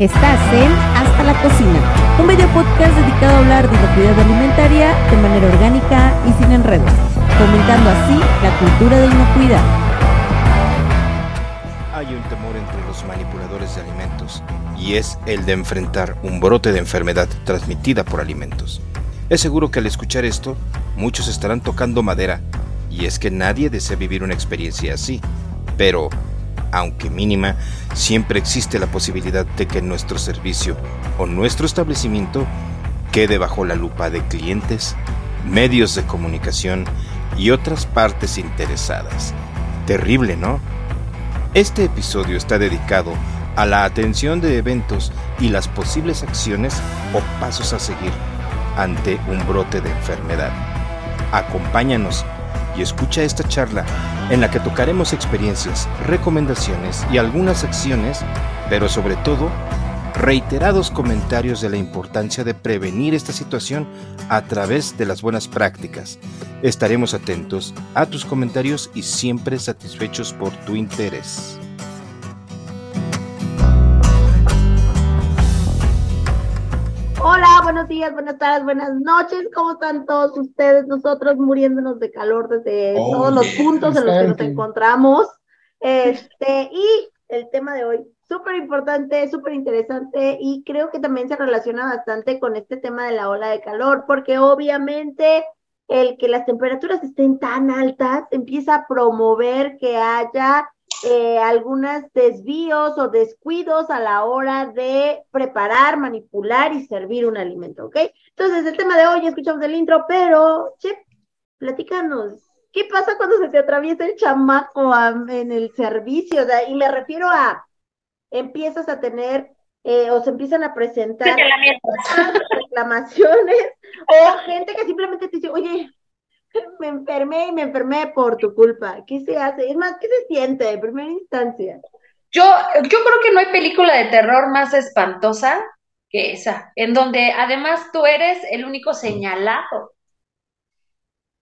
Estás en Hasta la Cocina, un video podcast dedicado a hablar de inocuidad alimentaria de manera orgánica y sin enredos, fomentando así la cultura de inocuidad. Hay un temor entre los manipuladores de alimentos y es el de enfrentar un brote de enfermedad transmitida por alimentos. Es seguro que al escuchar esto, muchos estarán tocando madera y es que nadie desea vivir una experiencia así, pero aunque mínima, siempre existe la posibilidad de que nuestro servicio o nuestro establecimiento quede bajo la lupa de clientes, medios de comunicación y otras partes interesadas. Terrible, ¿no? Este episodio está dedicado a la atención de eventos y las posibles acciones o pasos a seguir ante un brote de enfermedad. Acompáñanos y escucha esta charla en la que tocaremos experiencias, recomendaciones y algunas acciones, pero sobre todo reiterados comentarios de la importancia de prevenir esta situación a través de las buenas prácticas. Estaremos atentos a tus comentarios y siempre satisfechos por tu interés. Hola, buenos días, buenas tardes, buenas noches. ¿Cómo están todos ustedes? Nosotros muriéndonos de calor desde todos los puntos en los que nos encontramos. Este, y el tema de hoy, súper importante, súper interesante, y creo que también se relaciona bastante con este tema de la ola de calor, porque obviamente el que las temperaturas estén tan altas empieza a promover que haya eh, algunos desvíos o descuidos a la hora de preparar, manipular y servir un alimento, ¿ok? Entonces, el tema de hoy, escuchamos el intro, pero, Chip, platícanos, ¿qué pasa cuando se te atraviesa el chamaco en el servicio? y me refiero a, empiezas a tener eh, o se empiezan a presentar reclamaciones o gente que simplemente te dice, oye, me enfermé y me enfermé por tu culpa. ¿Qué se hace? Es más, ¿qué se siente de primera instancia? Yo, yo creo que no hay película de terror más espantosa que esa, en donde además tú eres el único señalado.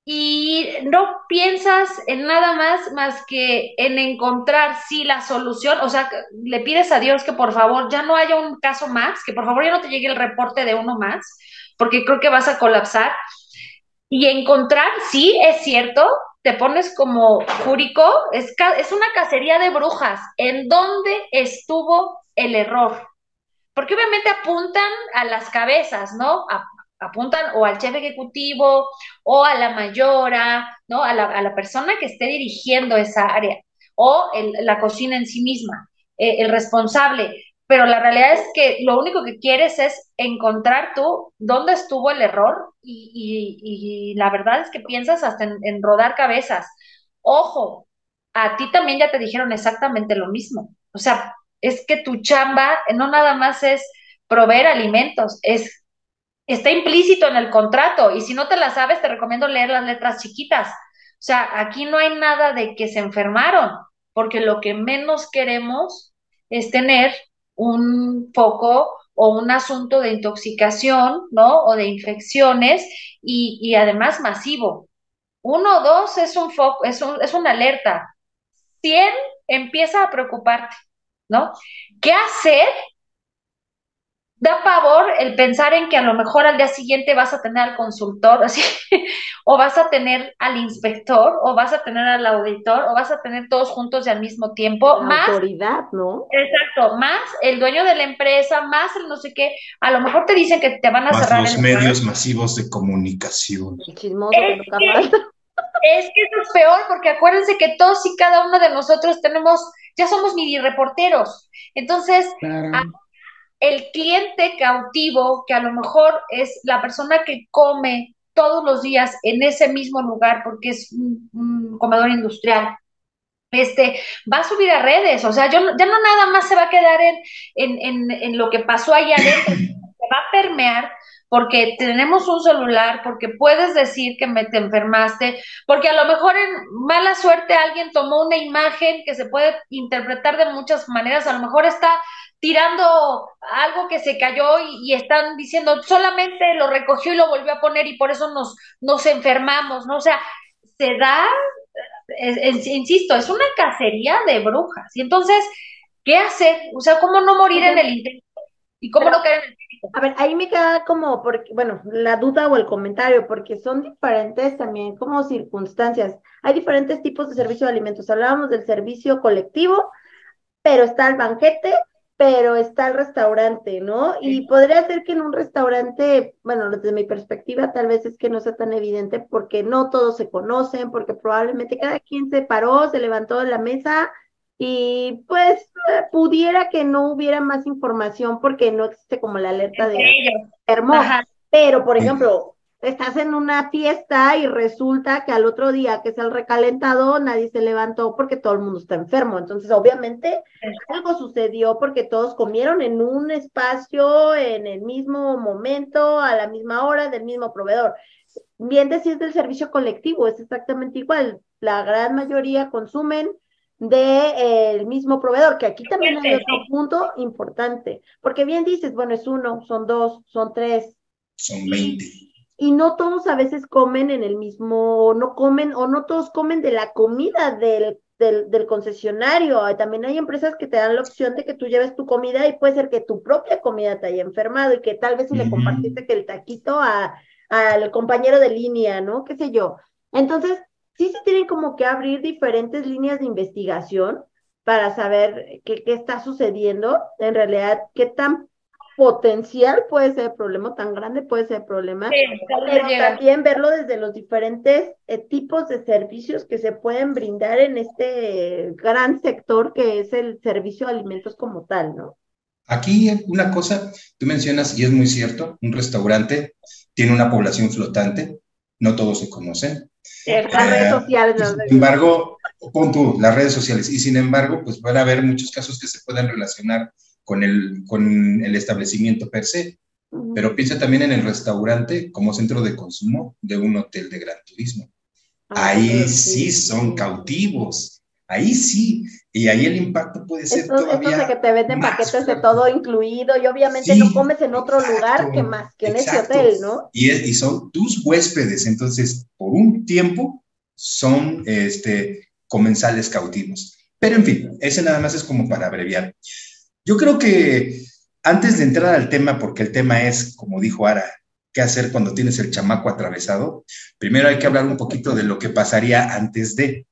Y no piensas en nada más más que en encontrar sí la solución, o sea, le pides a Dios que por favor ya no haya un caso más, que por favor ya no te llegue el reporte de uno más, porque creo que vas a colapsar y encontrar, sí, es cierto, te pones como júrico, es, es una cacería de brujas. ¿En dónde estuvo el error? Porque obviamente apuntan a las cabezas, ¿no? apuntan o al jefe ejecutivo o a la mayora, ¿no? A la, a la persona que esté dirigiendo esa área o la cocina en sí misma, eh, el responsable pero la realidad es que lo único que quieres es encontrar tú dónde estuvo el error y, la verdad es que piensas hasta en, rodar cabezas. Ojo, a ti también ya te dijeron exactamente lo mismo. O sea, es que tu chamba no nada más es proveer alimentos, es está implícito en el contrato y si no te la sabes te recomiendo leer las letras chiquitas. O sea, aquí no hay nada de que se enfermaron, porque lo que menos queremos es tener un foco o un asunto de intoxicación, ¿no? O de infecciones y, además masivo. Uno o dos es un foco, es, un, es una alerta. Cien empieza a preocuparte, ¿no? ¿Qué hacer da pavor el pensar en que a lo mejor al día siguiente vas a tener al consultor, así, o vas a tener al inspector, o vas a tener al auditor, o vas a tener todos juntos y al mismo tiempo. La autoridad, ¿no? Exacto, más el dueño de la empresa, más el no sé qué. A lo mejor te dicen que te van a más cerrar. Los medios masivos de comunicación. El chismoso es, que, es que eso es peor, porque acuérdense que todos y cada uno de nosotros tenemos, ya somos mini reporteros. Entonces, el cliente cautivo, que a lo mejor es la persona que come todos los días en ese mismo lugar porque es un, comedor industrial, este, va a subir a redes, o sea, yo, ya no nada más se va a quedar en, en, en, en lo que pasó allá adentro, se va a permear porque tenemos un celular, porque puedes decir que me te enfermaste, porque a lo mejor en mala suerte alguien tomó una imagen que se puede interpretar de muchas maneras, a lo mejor está tirando algo que se cayó y, están diciendo solamente lo recogió y lo volvió a poner y por eso nos, nos enfermamos, ¿no? O sea, se da, insisto, es una cacería de brujas. Y entonces, ¿qué hacer? O sea, ¿cómo no morir en el intento? ¿Y cómo no caer en el A ver, ahí me queda como, porque, bueno, la duda o el comentario, porque son diferentes también como circunstancias. Hay diferentes tipos de servicio de alimentos. Hablábamos del servicio colectivo, pero está el banquete, pero está el restaurante, ¿no? Y podría ser que en un restaurante, bueno, desde mi perspectiva, tal vez es que no sea tan evidente porque no todos se conocen, porque probablemente cada quien se paró, se levantó de la mesa y pues pudiera que no hubiera más información porque no existe como la alerta de hermosa. Pero, por ejemplo, estás en una fiesta y resulta que al otro día que es el recalentado, nadie se levantó porque todo el mundo está enfermo. Entonces, obviamente, algo sucedió porque todos comieron en un espacio, en el mismo momento, a la misma hora, del mismo proveedor. Bien decir del servicio colectivo, es exactamente igual. La gran mayoría consumen del de, eh, mismo proveedor, que aquí también hay otro punto importante, porque bien dices, bueno, es uno, son dos, son tres. Son veinte. Y no todos a veces comen en el mismo, no comen, o no todos comen de la comida del, del, del concesionario. También hay empresas que te dan la opción de que tú lleves tu comida y puede ser que tu propia comida te haya enfermado y que tal vez si le compartiste que el taquito a, al compañero de línea, ¿no? ¿Qué sé yo? Entonces, sí se tienen como que abrir diferentes líneas de investigación para saber qué, qué está sucediendo, en realidad, qué tan potencial puede ser el problema, tan grande puede ser el problema, pero también verlo desde los diferentes eh, tipos de servicios que se pueden brindar en este gran sector que es el servicio de alimentos como tal, ¿no? Aquí una cosa, tú mencionas, y es muy cierto, un restaurante tiene una población flotante, no todos se conocen, las redes sociales. Sin embargo, pon tú, las redes sociales. Y sin embargo, pues van a haber muchos casos que se puedan relacionar con el, con el establecimiento per se. Pero piensa también en el restaurante como centro de consumo de un hotel de gran turismo. Ah, ahí sí, son cautivos. Ahí sí, y ahí el impacto puede ser todavía de que te venden paquetes de todo incluido y obviamente no comes en otro lugar que más que en ese hotel, ¿no? Y, y son tus huéspedes, entonces por un tiempo son este, comensales cautivos. Pero en fin, ese nada más es como para abreviar. Yo creo que antes de entrar al tema, porque el tema es, como dijo Ara, qué hacer cuando tienes el chamaco atravesado, primero hay que hablar un poquito de lo que pasaría antes de.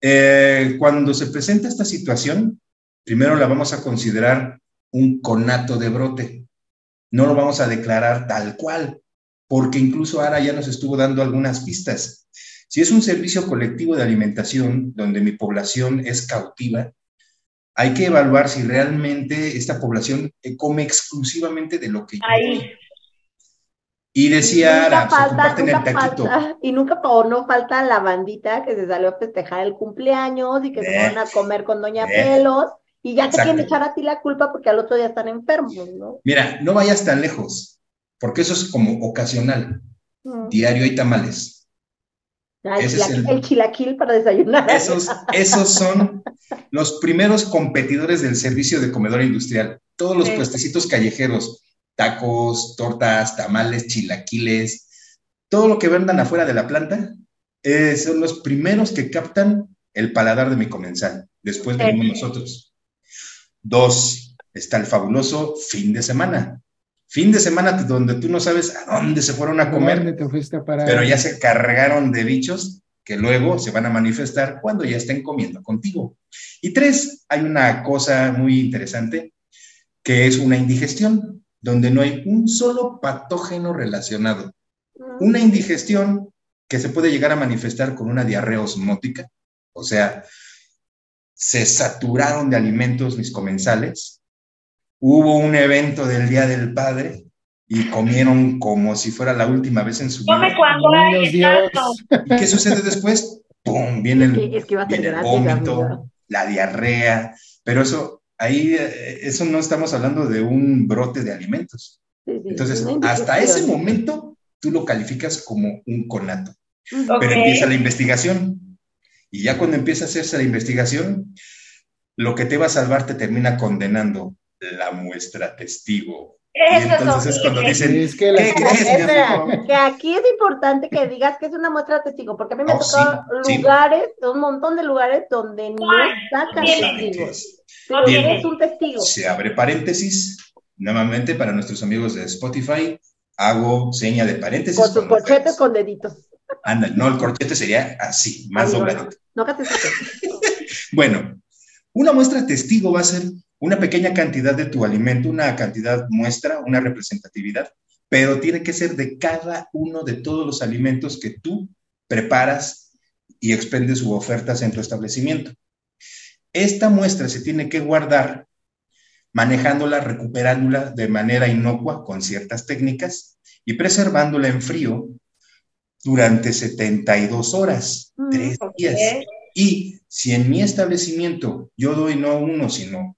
Eh, cuando se presenta esta situación, primero la vamos a considerar un conato de brote. No lo vamos a declarar tal cual, porque incluso ahora ya nos estuvo dando algunas pistas. Si es un servicio colectivo de alimentación donde mi población es cautiva, hay que evaluar si realmente esta población come exclusivamente de lo que yo y decía Ara, falta, se el taquito. y nunca o no falta la bandita que se salió a festejar el cumpleaños y que se van a comer con Doña Pelos y ya te quieren echar a ti la culpa porque al otro día están enfermos, ¿no? Mira, no vayas tan lejos, porque eso es como ocasional. Mm. Diario hay tamales. el, chilaquil para desayunar. Esos, esos son los primeros competidores del servicio de comedor industrial. Todos los puestecitos callejeros tacos, tortas, tamales, chilaquiles, todo lo que vendan afuera de la planta, eh, son los primeros que captan el paladar de mi comensal. Después venimos nosotros. Dos, está el fabuloso fin de semana. Fin de semana donde tú no sabes a dónde se fueron a comer, pero ya se cargaron de bichos que luego se van a manifestar cuando ya estén comiendo contigo. Y tres, hay una cosa muy interesante que es una indigestión donde no hay un solo patógeno relacionado. Una indigestión que se puede llegar a manifestar con una diarrea osmótica, o sea, se saturaron de alimentos mis comensales, hubo un evento del Día del Padre y comieron como si fuera la última vez en su vida. ¿Y qué sucede después? ¡Pum! Viene el, vómito, la diarrea, pero eso ahí eh, eso no estamos hablando de un brote de alimentos. Entonces, hasta ese momento tú lo calificas como un conato. Pero empieza la investigación. Y ya cuando empieza a hacerse la investigación, lo que te va a salvar te termina condenando la muestra testigo. Y entonces es cuando dicen, que, ¿qué crees, que aquí es importante que digas que es una muestra testigo, porque a mí me oh, tocado lugares, un montón de lugares donde no sacan testigos. un testigo. Se abre paréntesis, Nuevamente, para nuestros amigos de Spotify, hago seña de paréntesis. Con sus corchetes con deditos. Anda, no, el corchete sería así, más dobladito. No, no, bueno, una muestra testigo va a ser una pequeña cantidad de tu alimento, una cantidad muestra, una representatividad, pero tiene que ser de cada uno de todos los alimentos que tú preparas y expendes u ofertas en tu establecimiento. Esta muestra se tiene que guardar manejándola, recuperándola de manera inocua con ciertas técnicas y preservándola en frío durante 72 horas, mm, tres días. Y si en mi establecimiento yo doy no uno, sino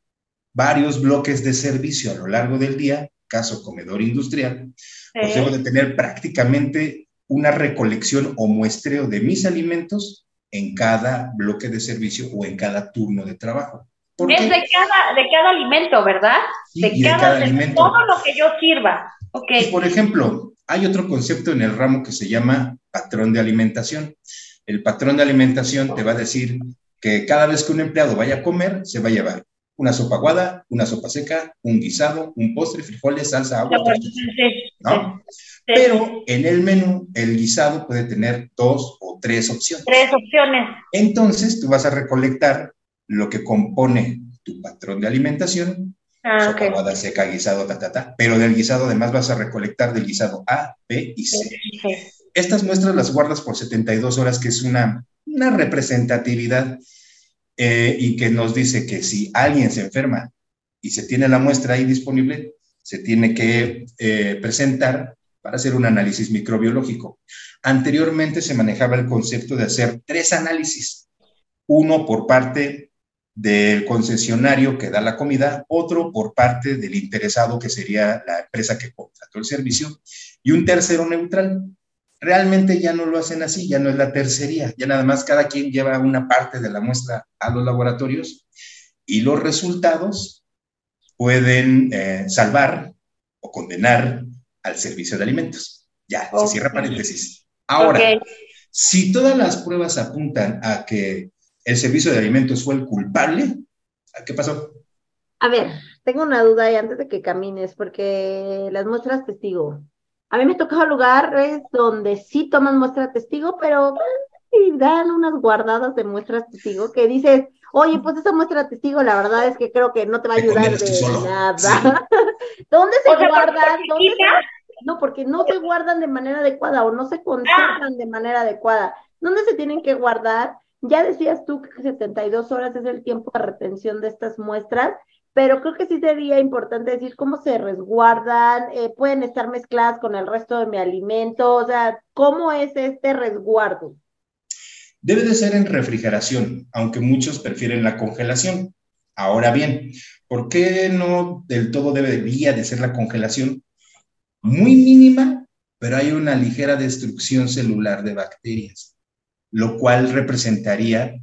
varios bloques de servicio a lo largo del día, caso comedor industrial, pues debo de tener prácticamente una recolección o muestreo de mis alimentos en cada bloque de servicio o en cada turno de trabajo. Es de cada, de cada alimento, ¿verdad? de, cada, alimento. todo lo que yo sirva. Okay. por ejemplo, hay otro concepto en el ramo que se llama patrón de alimentación. El patrón de alimentación te va a decir que cada vez que un empleado vaya a comer, se va a llevar una sopa aguada, una sopa seca, un guisado, un postre, frijoles, salsa, agua, ¿no? Pero en el menú, el guisado puede tener dos o tres opciones. Tres opciones. Entonces, tú vas a recolectar lo que compone tu patrón de alimentación, ah, sopa aguada, seca, guisado, ta, ta, ta, pero del guisado además vas a recolectar del guisado A, B y C. Estas muestras las guardas por 72 horas, que es una, una representatividad eh, y que nos dice que si alguien se enferma y se tiene la muestra ahí disponible, se tiene que eh, presentar para hacer un análisis microbiológico. Anteriormente se manejaba el concepto de hacer tres análisis, uno por parte del concesionario que da la comida, otro por parte del interesado, que sería la empresa que contrató el servicio, y un tercero neutral. Realmente ya no lo hacen así, ya no es la tercería, ya nada más cada quien lleva una parte de la muestra a los laboratorios y los resultados pueden eh, salvar o condenar al servicio de alimentos. Ya, se cierra paréntesis. Ahora, si todas las pruebas apuntan a que el servicio de alimentos fue el culpable, ¿qué pasó? A ver, tengo una duda ahí antes de que camines, porque las muestras testigo, a mí me tocado lugares donde sí toman muestra testigo, pero y dan unas guardadas de muestras testigo que dices, oye, pues esa muestra testigo, la verdad es que creo que no te va a ayudar de nada. ¿Dónde se guardan? No, porque no se guardan de manera adecuada o no se conservan de manera adecuada. ¿Dónde se tienen que guardar? Ya decías tú que 72 horas es el tiempo de retención de estas muestras pero creo que sí sería importante decir cómo se resguardan, eh, pueden estar mezcladas con el resto de mi alimento, o sea, ¿cómo es este resguardo? Debe de ser en refrigeración, aunque muchos prefieren la congelación. Ahora bien, ¿por qué no del todo debería de ser la congelación? Muy mínima, pero hay una ligera destrucción celular de bacterias, lo cual representaría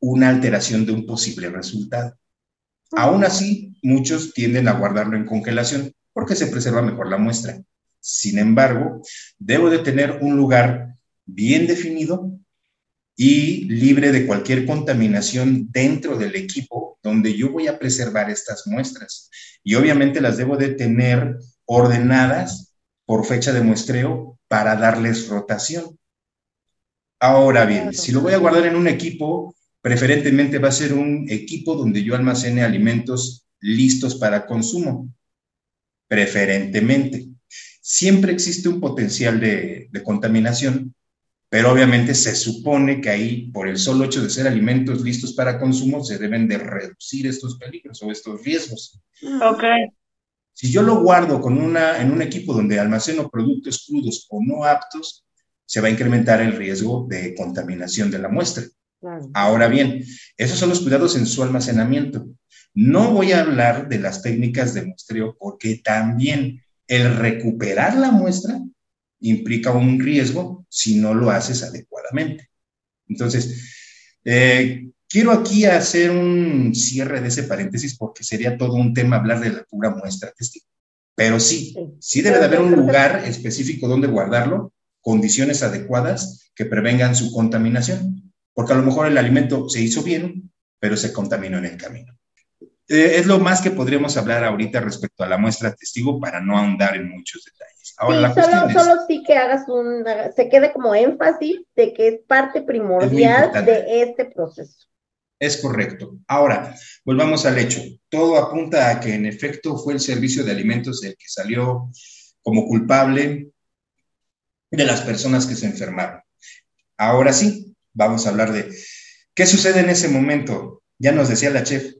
una alteración de un posible resultado. Aún así, muchos tienden a guardarlo en congelación porque se preserva mejor la muestra. Sin embargo, debo de tener un lugar bien definido y libre de cualquier contaminación dentro del equipo donde yo voy a preservar estas muestras. Y obviamente las debo de tener ordenadas por fecha de muestreo para darles rotación. Ahora bien, si lo voy a guardar en un equipo, Preferentemente va a ser un equipo donde yo almacene alimentos listos para consumo. Preferentemente. Siempre existe un potencial de, contaminación, pero obviamente se supone que ahí, por el solo hecho de ser alimentos listos para consumo, se deben de reducir estos peligros o estos riesgos. Ok. Si yo lo guardo con una, en un equipo donde almaceno productos crudos o no aptos, se va a incrementar el riesgo de contaminación de la muestra. Ahora bien, esos son los cuidados en su almacenamiento. No voy a hablar de las técnicas de muestreo porque también el recuperar la muestra implica un riesgo si no lo haces adecuadamente. Entonces, eh, quiero aquí hacer un cierre de ese paréntesis porque sería todo un tema hablar de la pura muestra testigo. Pero sí, sí debe de haber un lugar específico donde guardarlo, condiciones adecuadas que prevengan su contaminación porque a lo mejor el alimento se hizo bien, pero se contaminó en el camino. Eh, es lo más que podríamos hablar ahorita respecto a la muestra testigo para no ahondar en muchos detalles. Ahora, sí, solo, solo sí que hagas un, se quede como énfasis de que es parte primordial de este proceso. Es correcto. Ahora, volvamos al hecho. Todo apunta a que en efecto fue el servicio de alimentos el que salió como culpable de las personas que se enfermaron. Ahora sí, vamos a hablar de qué sucede en ese momento. Ya nos decía la chef,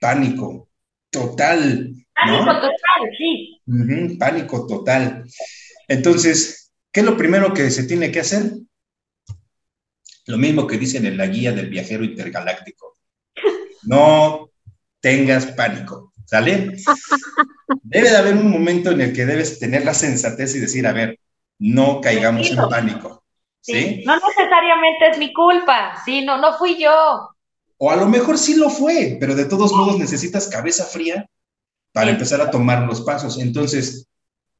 pánico total. Pánico total, sí. pánico total. Entonces, ¿qué es lo primero que se tiene que hacer? Lo mismo que dicen en la guía del viajero intergaláctico. No tengas pánico, ¿sale? Debe de haber un momento en el que debes tener la sensatez y decir, a ver, no caigamos en pánico. ¿Sí? No necesariamente es mi culpa, sí, no, no fui yo. O a lo mejor sí lo fue, pero de todos modos necesitas cabeza fría para empezar a tomar los pasos. Entonces,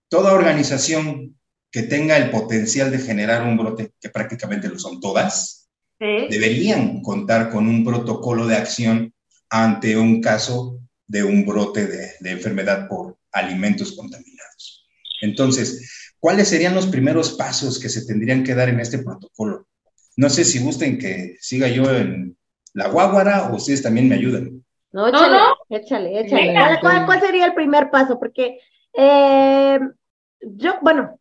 toda organización que tenga el potencial de generar un brote, que prácticamente lo son todas, deberían contar con un protocolo de acción ante un caso de un brote de, de enfermedad por alimentos contaminados. Entonces, ¿cuáles serían los primeros pasos que se tendrían que dar en este protocolo? No sé si gusten que siga yo en la guaguara o ustedes también me ayudan. No, échale, échale, échale. ¿Cuál, sería el primer paso? Porque eh, yo, bueno,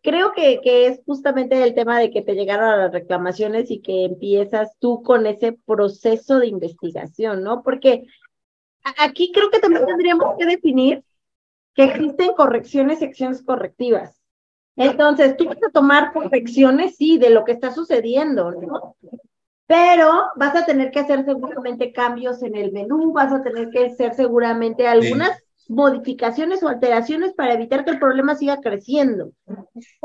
creo que, que, es justamente el tema de que te llegaron las reclamaciones y que empiezas tú con ese proceso de investigación, ¿no? Porque aquí creo que también tendríamos que definir que existen correcciones y acciones correctivas. Entonces, tú vas a tomar correcciones, sí, de lo que está sucediendo, ¿no? pero vas a tener que hacer seguramente cambios en el menú, vas a tener que hacer seguramente algunas modificaciones o alteraciones para evitar que el problema siga creciendo.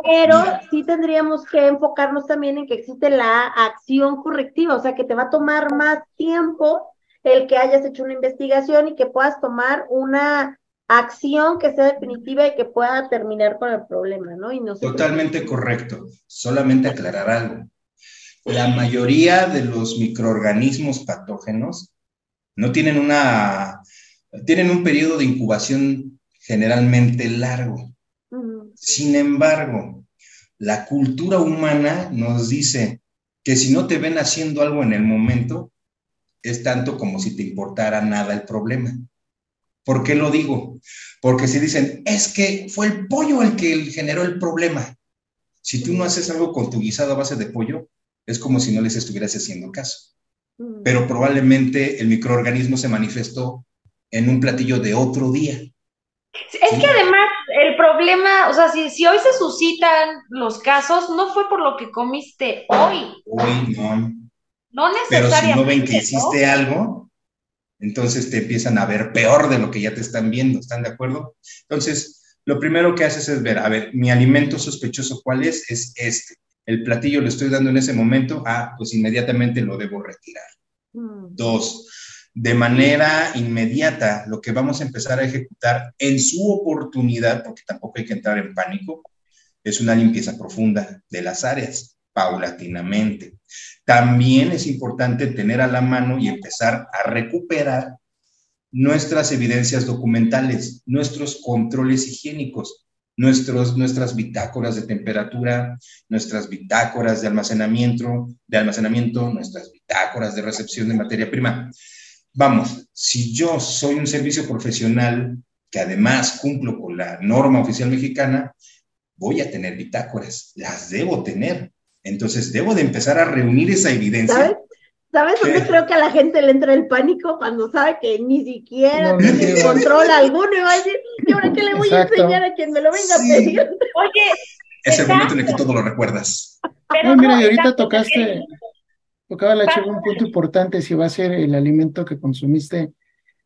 Pero sí tendríamos que enfocarnos también en que existe la acción correctiva, o sea, que te va a tomar más tiempo el que hayas hecho una investigación y que puedas tomar una acción que sea definitiva y que pueda terminar con el problema, ¿no? Y Totalmente correcto. Solamente aclarar algo la mayoría de los microorganismos patógenos no tienen una, tienen un periodo de incubación generalmente largo. Sin embargo, la cultura humana nos dice que si no te ven haciendo algo en el momento, es tanto como si te importara nada el problema. ¿Por qué lo digo? Porque si dicen, es que fue el pollo el que generó el problema. Si tú no haces algo con tu guisado a base de pollo, es como si no les estuvieras haciendo caso. Mm. Pero probablemente el microorganismo se manifestó en un platillo de otro día. Es que además el problema, o sea, si, si, hoy se suscitan los casos, no fue por lo que comiste hoy. Hoy no. No necesariamente. Pero si no ven que hiciste algo, entonces te empiezan a ver peor de lo que ya te están viendo, ¿están de acuerdo? Entonces, lo primero que haces es ver, a ver, mi alimento sospechoso, ¿cuál es? Es este el platillo lo estoy dando en ese momento, ah, pues inmediatamente lo debo retirar. Mm. Dos, de manera inmediata, lo que vamos a empezar a ejecutar en su oportunidad, porque tampoco hay que entrar en pánico, es una limpieza profunda de las áreas, paulatinamente. También es importante tener a la mano y empezar a recuperar nuestras evidencias documentales, nuestros controles higiénicos nuestros, nuestras bitácoras de temperatura, nuestras bitácoras de almacenamiento, de almacenamiento, nuestras bitácoras de recepción de materia prima. Vamos, si yo soy un servicio profesional que además cumplo con la norma oficial mexicana, voy a tener bitácoras, las debo tener. Entonces debo de empezar a reunir esa evidencia. ¿Sabes por qué creo que a la gente le entra el pánico cuando sabe que ni siquiera tiene control alguno y va a decir, ¿y ahora qué le voy a enseñar a quien me lo venga a pedir? Oye, es el momento en el que todo lo recuerdas. Pero mira, y ahorita tocaste, tocaba la un punto importante, si va a ser el alimento que consumiste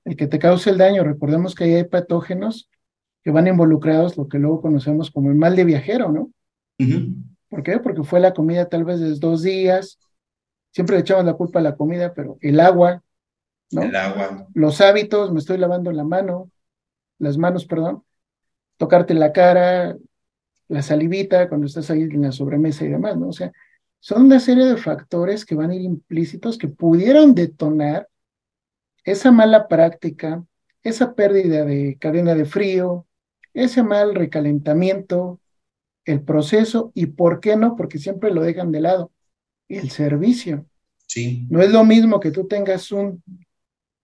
el que te cause el daño. Recordemos que ahí hay patógenos que van involucrados, lo que luego conocemos como el mal de viajero, ¿no? ¿Por qué? Porque fue la comida tal vez de dos días, siempre le echamos la culpa a la comida, pero el agua, ¿no? El agua. Los hábitos, me estoy lavando la mano, las manos, perdón, tocarte la cara, la salivita cuando estás ahí en la sobremesa y demás, ¿no? O sea, son una serie de factores que van a ir implícitos que pudieran detonar esa mala práctica, esa pérdida de cadena de frío, ese mal recalentamiento, el proceso y por qué no, porque siempre lo dejan de lado, el servicio. Sí. No es lo mismo que tú tengas un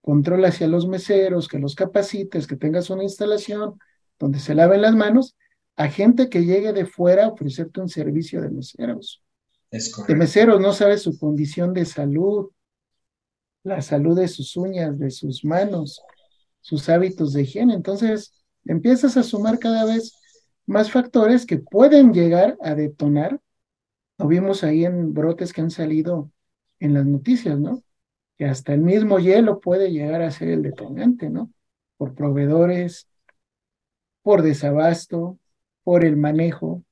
control hacia los meseros, que los capacites, que tengas una instalación donde se laven las manos, a gente que llegue de fuera a ofrecerte un servicio de meseros. Es De meseros no sabe su condición de salud, la salud de sus uñas, de sus manos, sus hábitos de higiene. Entonces, empiezas a sumar cada vez más factores que pueden llegar a detonar. Lo vimos ahí en brotes que han salido en las noticias, ¿no? Que hasta el mismo hielo puede llegar a ser el detonante, ¿no? Por proveedores, por desabasto, por el manejo.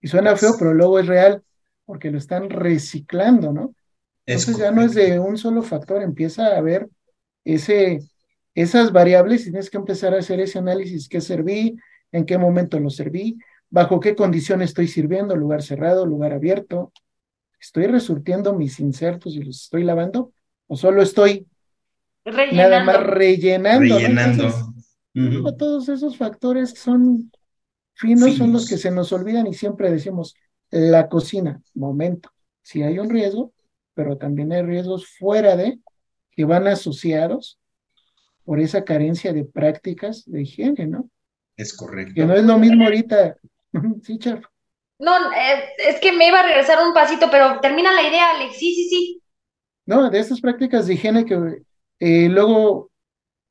Y suena feo, pero luego es real, porque lo están reciclando, ¿no? Entonces ya no es de un solo factor, empieza a haber ese, esas variables y tienes que empezar a hacer ese análisis, qué serví, en qué momento lo serví, bajo qué condiciones estoy sirviendo, lugar cerrado, lugar abierto, estoy resurtiendo mis insertos y los estoy lavando, o solo estoy nada más rellenando. Rellenando. Todos esos factores son finos, son los que se nos olvidan y siempre decimos, la cocina, momento, si hay un riesgo, pero también hay riesgos fuera de que van asociados por esa carencia de prácticas de higiene, ¿no? Es correcto. Que no es lo mismo ahorita. sí, chef. No, es que me iba a regresar un pasito, pero termina la idea, Alex. Sí, sí, sí. No, de estas prácticas de higiene que eh, luego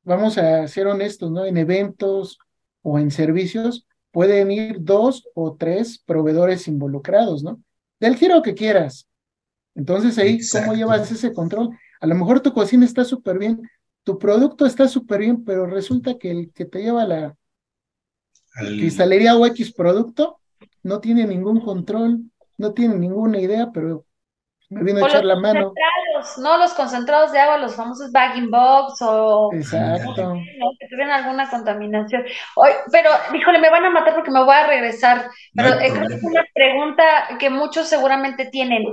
vamos a ser honestos, ¿no? En eventos o en servicios pueden ir dos o tres proveedores involucrados, ¿no? Del giro que quieras. Entonces ahí, ¿cómo llevas ese control? A lo mejor tu cocina está súper bien, tu producto está súper bien, pero resulta que el que te lleva la cristalería o X producto no tiene ningún control, no tiene ninguna idea, pero me viene a echar la mano. No, los concentrados de agua, los famosos bagging box o Exacto. que tuvieran alguna contaminación. Hoy, pero, híjole, me van a matar porque me voy a regresar. Pero es una pregunta que muchos seguramente tienen.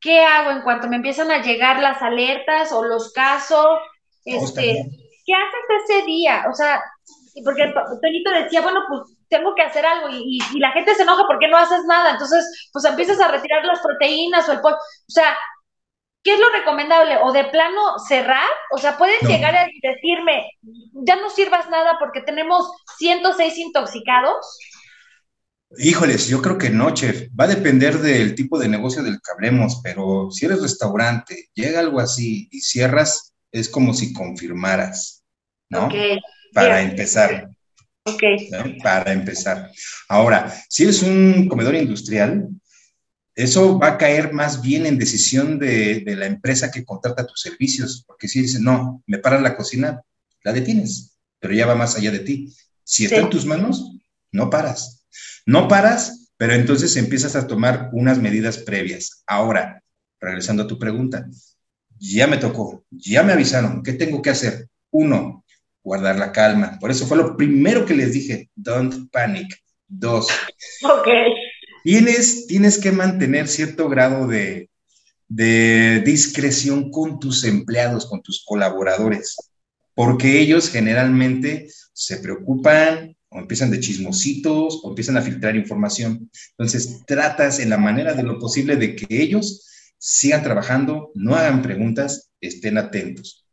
¿Qué hago en cuanto me empiezan a llegar las alertas o los casos? Este, ¿Qué haces ese día? O sea, porque Toñito decía, bueno, pues tengo que hacer algo y, la gente se enoja porque no haces nada, entonces pues empiezas a retirar las proteínas o el pollo, o sea, ¿qué es lo recomendable? ¿O de plano cerrar? O sea, pueden llegar a decirme, ya no sirvas nada porque tenemos 106 intoxicados. Híjoles, yo creo que no, chef. Va a depender del tipo de negocio del que hablemos, pero si eres restaurante, llega algo así y cierras, es como si confirmaras, ¿no? Para empezar. Ok. Para empezar. Ahora, si eres un comedor industrial, eso va a caer más bien en decisión de, la empresa que contrata tus servicios, porque si dices, no, me paras la cocina, la detienes, pero ya va más allá de ti. Si está en tus manos, no paras. No paras, pero entonces empiezas a tomar unas medidas previas. Ahora, regresando a tu pregunta, ya me tocó, ya me avisaron, ¿qué tengo que hacer? Uno, guardar la calma. Por eso fue lo primero que les dije, don't panic. Dos. Ok. Tienes, tienes que mantener cierto grado de, de discreción con tus empleados, con tus colaboradores, porque ellos generalmente se preocupan o empiezan de chismositos o empiezan a filtrar información. Entonces, tratas en la manera de lo posible de que ellos sigan trabajando, no hagan preguntas, estén atentos.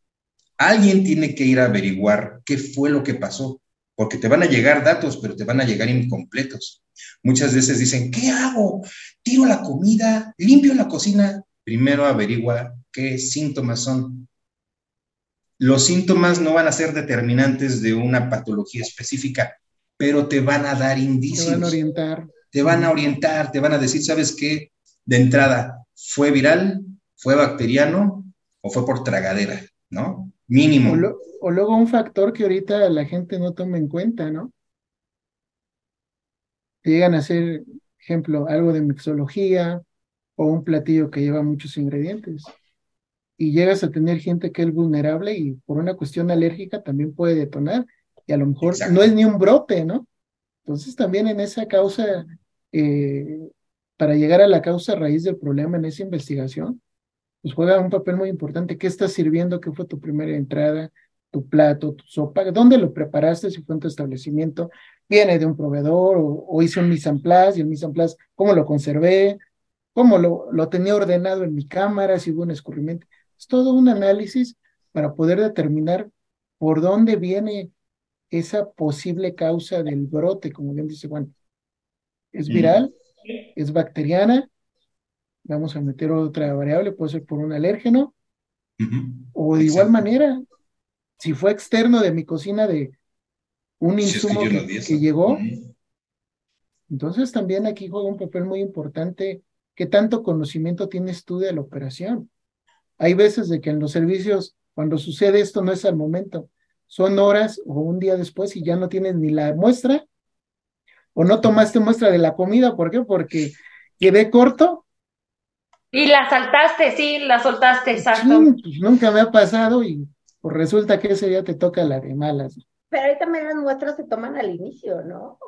Alguien tiene que ir a averiguar qué fue lo que pasó, porque te van a llegar datos, pero te van a llegar incompletos. Muchas veces dicen, ¿qué hago? ¿Tiro la comida? ¿Limpio la cocina? Primero averigua qué síntomas son. Los síntomas no van a ser determinantes de una patología específica, pero te van a dar indicios. Te van a orientar. Te van a orientar, te van a decir, ¿sabes qué? De entrada, ¿fue viral? ¿Fue bacteriano? ¿O fue por tragadera? ¿No? Mínimo. O, luego un factor que ahorita la gente no toma en cuenta, ¿no? llegan a hacer, ejemplo, algo de mixología o un platillo que lleva muchos ingredientes. Y llegas a tener gente que es vulnerable y por una cuestión alérgica también puede detonar. Y a lo mejor no es ni un brote, ¿no? Entonces también en esa causa, eh, para llegar a la causa raíz del problema en esa investigación, pues juega un papel muy importante. ¿Qué estás sirviendo? ¿Qué fue tu primera entrada? Tu plato, tu sopa, ¿dónde lo preparaste? Si fue en tu establecimiento, viene de un proveedor o, hice un mise en place y el mise en place, ¿cómo lo conservé? ¿Cómo lo, lo tenía ordenado en mi cámara? Si hubo un escurrimiento. Es todo un análisis para poder determinar por dónde viene esa posible causa del brote, como bien dice Juan. ¿Es viral? ¿Es bacteriana? Vamos a meter otra variable, puede ser por un alérgeno. O de igual manera, si fue externo de mi cocina de un insumo que, llegó, entonces también aquí juega un papel muy importante. ¿Qué tanto conocimiento tienes tú de la operación? Hay veces de que en los servicios, cuando sucede esto, no es al momento, son horas o un día después y ya no tienes ni la muestra o no tomaste muestra de la comida. ¿Por qué? Porque quedé corto. Y la saltaste, sí, la soltaste, exacto. pues nunca me ha pasado y pues resulta que ese día te toca la de malas. Pero ahí también las muestras se toman al inicio, ¿no?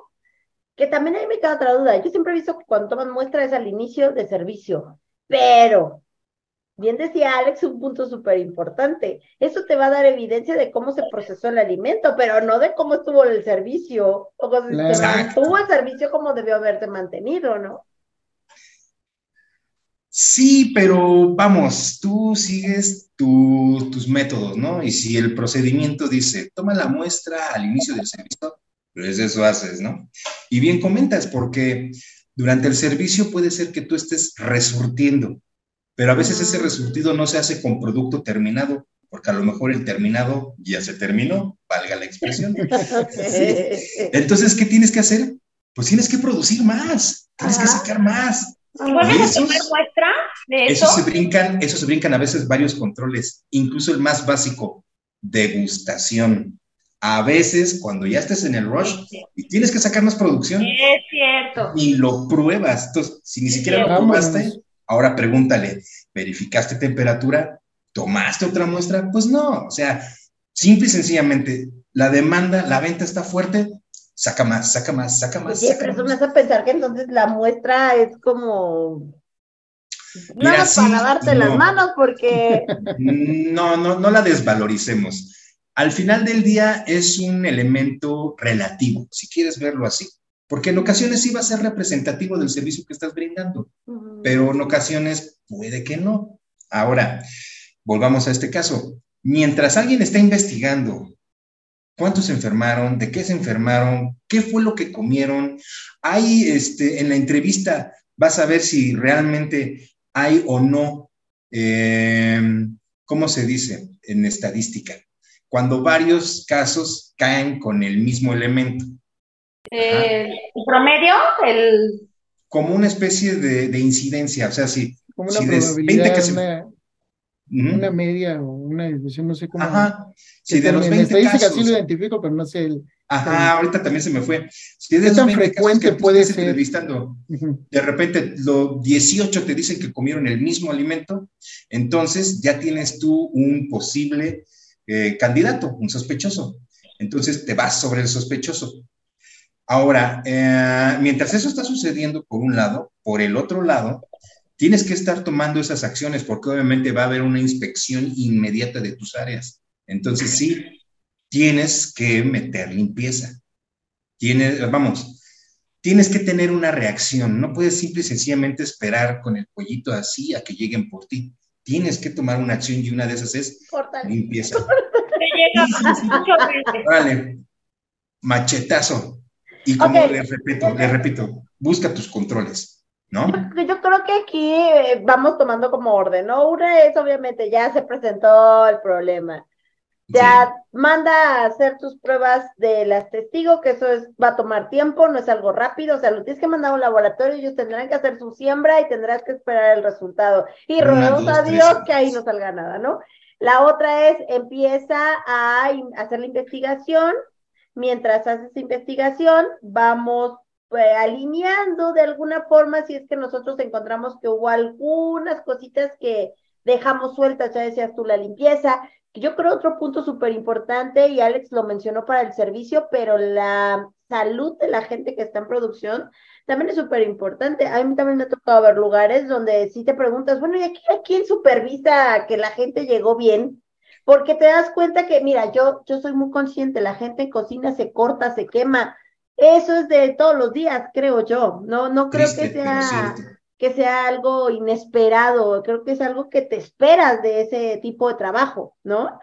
Que también ahí me queda otra duda. Yo siempre he visto que cuando toman muestras es al inicio de servicio, pero bien decía Alex, un punto súper importante. Eso te va a dar evidencia de cómo se procesó el alimento, pero no de cómo estuvo el servicio, o si se mantuvo el servicio como debió haberse mantenido, ¿no? Sí, pero vamos, tú sigues tus métodos, ¿no? Y si el procedimiento dice, toma la muestra al inicio del servicio, pues eso haces, ¿no? Y bien comentas, porque durante el servicio puede ser que tú estés resurtiendo, pero a veces ese resurtido no se hace con producto terminado, porque a lo mejor el terminado ya se terminó, valga la expresión. Entonces, ¿qué tienes que hacer? Pues tienes que producir más, tienes que sacar más. ¿Puedes tomar muestra de eso? Eso se brincan, eso se brincan a veces varios controles, incluso el más básico, degustación. A veces, cuando ya estés en el rush y tienes que sacar más producción, es cierto. Y lo pruebas. Entonces, si ni siquiera lo probaste, Ahora pregúntale, ¿verificaste temperatura? ¿Tomaste otra muestra? Pues no, o sea, simple y sencillamente, la demanda, la venta está fuerte, saca más, saca más, saca más. Sí, pero eso me hace pensar que entonces la muestra es como no para lavarte las manos porque no, no, no la desvaloricemos. Al final del día es un elemento relativo, si quieres verlo así porque en ocasiones sí va a ser representativo del servicio que estás brindando, pero en ocasiones puede que no. Ahora, volvamos a este caso. Mientras alguien está investigando cuántos se enfermaron, de qué se enfermaron, qué fue lo que comieron, hay este, en la entrevista vas a ver si realmente hay o no, em, ¿cómo se dice en estadística? Cuando varios casos caen con el mismo elemento. ¿El promedio? El... Como una especie de, incidencia, o sea, si, como una probabilidad, que se... una, media o una desviación, no sé cómo. Ajá. Si de los 20 casos... sí lo identifico, pero no sé el... Ajá, ahorita también se me fue. Si de tan frecuente puede ser? Entrevistando, De repente, los 18 te dicen que comieron el mismo alimento, entonces ya tienes tú un posible eh, candidato, un sospechoso. Entonces te vas sobre el sospechoso. Ahora, eh, mientras eso está sucediendo por un lado, por el otro lado, tienes que estar tomando esas acciones porque obviamente va a haber una inspección inmediata de tus áreas. Entonces, sí, tienes que meter limpieza. Tienes, vamos, tienes que tener una reacción. No puedes simple y sencillamente esperar con el cuellito así a que lleguen por ti. Tienes que tomar una acción y una de esas es limpieza. Vale, machetazo. Y como les repito, les repito, busca tus controles, ¿no? Yo, creo que aquí eh, vamos tomando como orden, ¿no? Una es obviamente ya se presentó el problema. Ya manda a hacer tus pruebas de las testigos, que eso es, va a tomar tiempo, no es algo rápido, o sea, lo tienes que mandar a un laboratorio, ellos tendrán que hacer su siembra y tendrás que esperar el resultado. Y rodeamos a Dios que ahí no salga nada, ¿no? La otra es, empieza a hacer la investigación, mientras haces investigación, vamos pues, alineando de alguna forma si es que nosotros encontramos que hubo algunas cositas que dejamos sueltas, ya decías tú, la limpieza, Yo creo otro punto súper importante, y Alex lo mencionó para el servicio, pero la salud de la gente que está en producción también es súper importante. A mí también me ha tocado ver lugares donde si te preguntas, bueno, ¿y aquí a quién supervisa que la gente llegó bien? Porque te das cuenta que, mira, yo, yo soy muy consciente, la gente en cocina se corta, se quema. Eso es de todos los días, creo yo. No, no creo que sea que sea algo inesperado, creo que es algo que te esperas de ese tipo de trabajo, ¿no?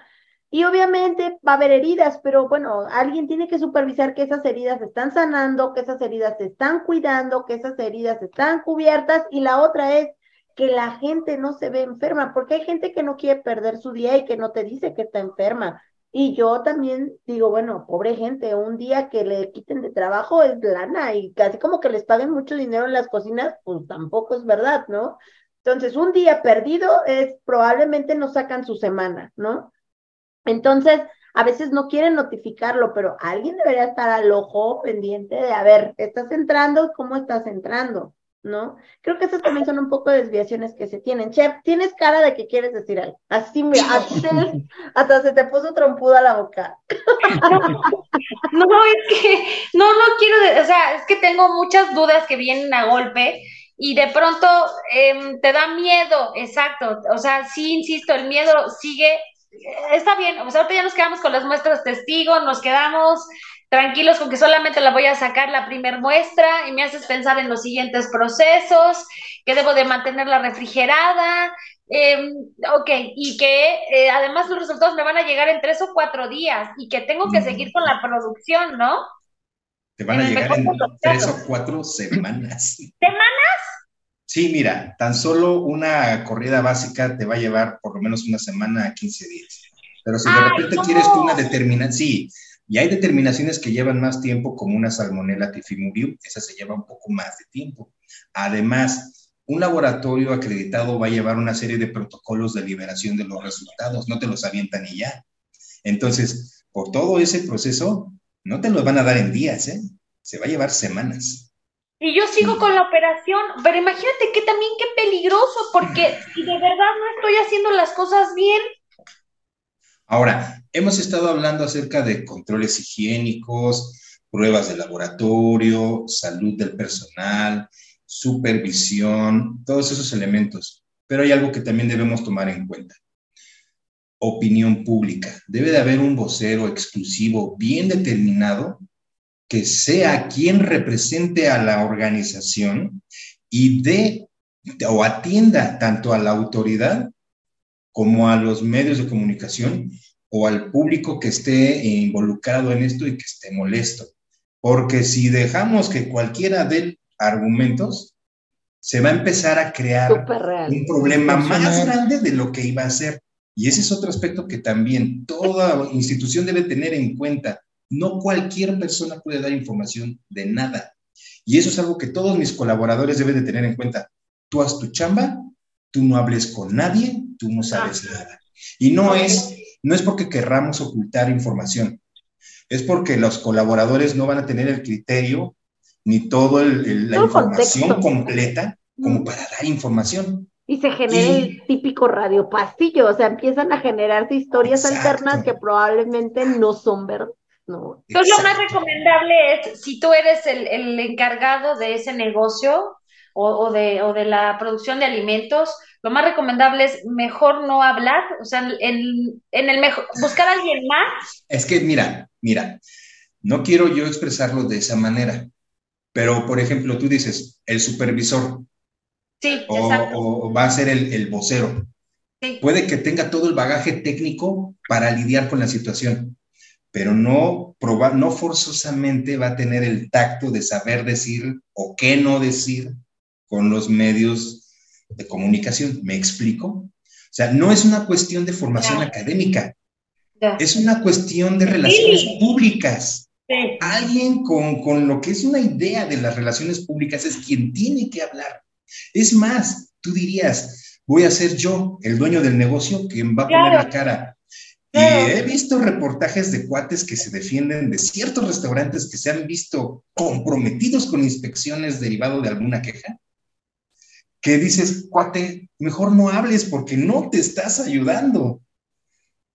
Y obviamente va a haber heridas, pero bueno, alguien tiene que supervisar que esas heridas están sanando, que esas heridas se están cuidando, que esas heridas están cubiertas y la otra es que la gente no se ve enferma, porque hay gente que no quiere perder su día y que no te dice que está enferma. Y yo también digo, bueno, pobre gente, un día que le quiten de trabajo es lana y casi como que les paguen mucho dinero en las cocinas, pues tampoco es verdad, ¿no? Entonces, un día perdido es probablemente no sacan su semana, ¿no? Entonces, a veces no quieren notificarlo, pero alguien debería estar al ojo pendiente de, a ver, ¿estás entrando? ¿Cómo estás entrando? ¿No? Creo que esas también son un poco desviaciones que se tienen. Chef, tienes cara de que quieres decir algo. Así, mira, hasta se te puso trompuda la boca. No, es que, no, no quiero, o sea, es que tengo muchas dudas que vienen a golpe y de pronto em, te da miedo, exacto. O sea, sí, insisto, el miedo sigue, está bien, o sea, ahorita ya nos quedamos con las muestras testigos, nos quedamos tranquilos con que solamente la voy a sacar la primer muestra y me haces pensar en los siguientes procesos, que debo de mantenerla refrigerada, eh, ok, y que eh, además los resultados me van a llegar en tres o cuatro días y que tengo que seguir con la producción, ¿no? Te van a llegar en tres o cuatro semanas. ¿Semanas? Sí, mira, tan solo una corrida básica te va a llevar por lo menos una semana a 15 días. Pero si de repente quieres tú una determinación, sí, y hay determinaciones que llevan más tiempo, como una salmonella tifimurium, esa se lleva un poco más de tiempo. Además, un laboratorio acreditado va a llevar una serie de protocolos de liberación de los resultados, no te los avientan y ya. Entonces, por todo ese proceso, no te los van a dar en días, ¿eh? Se va a llevar semanas. Y yo sigo con la operación, pero imagínate que también qué peligroso, porque si de verdad no estoy haciendo las cosas bien, Ahora, hemos estado hablando acerca de controles higiénicos, pruebas de laboratorio, salud del personal, supervisión, todos esos elementos. Pero hay algo que también debemos tomar en cuenta. Opinión pública. Debe de haber un vocero exclusivo bien determinado que sea quien represente a la organización y dé o atienda tanto a la autoridad como a los medios de comunicación o al público que esté involucrado en esto y que esté molesto. Porque si dejamos que cualquiera dé argumentos, se va a empezar a crear un problema más grande de lo que iba a ser. Y ese es otro aspecto que también toda institución debe tener en cuenta. No cualquier persona puede dar información de nada. Y eso es algo que todos mis colaboradores deben de tener en cuenta. Tú haz tu chamba, tú no hables con nadie, tú no sabes nada. Y no es, no es porque querramos ocultar información, es porque los colaboradores no van a tener el criterio ni toda la información completa como para dar información. Y se genera el típico radio pastillo, o sea, empiezan a generarse historias alternas que probablemente no son verdad. No. Entonces, lo más recomendable es, si tú eres el, el encargado de ese negocio, o, de, o de la producción de alimentos, lo más recomendable es mejor no hablar, o sea, en, en el mejor, buscar a alguien más. Es que, mira, mira, no quiero yo expresarlo de esa manera, pero por ejemplo, tú dices, el supervisor. Sí, o, o va a ser el, el vocero. Sí. Puede que tenga todo el bagaje técnico para lidiar con la situación, pero no, proba no forzosamente va a tener el tacto de saber decir o qué no decir con los medios de comunicación. ¿Me explico? O sea, no es una cuestión de formación académica, es una cuestión de relaciones públicas. Alguien con, con, lo que es una idea de las relaciones públicas es quien tiene que hablar. Es más, tú dirías, voy a ser yo, el dueño del negocio, quien va a poner la cara. Y he visto reportajes de cuates que se defienden de ciertos restaurantes que se han visto comprometidos con inspecciones derivado de alguna queja que dices, cuate, mejor no hables porque no te estás ayudando.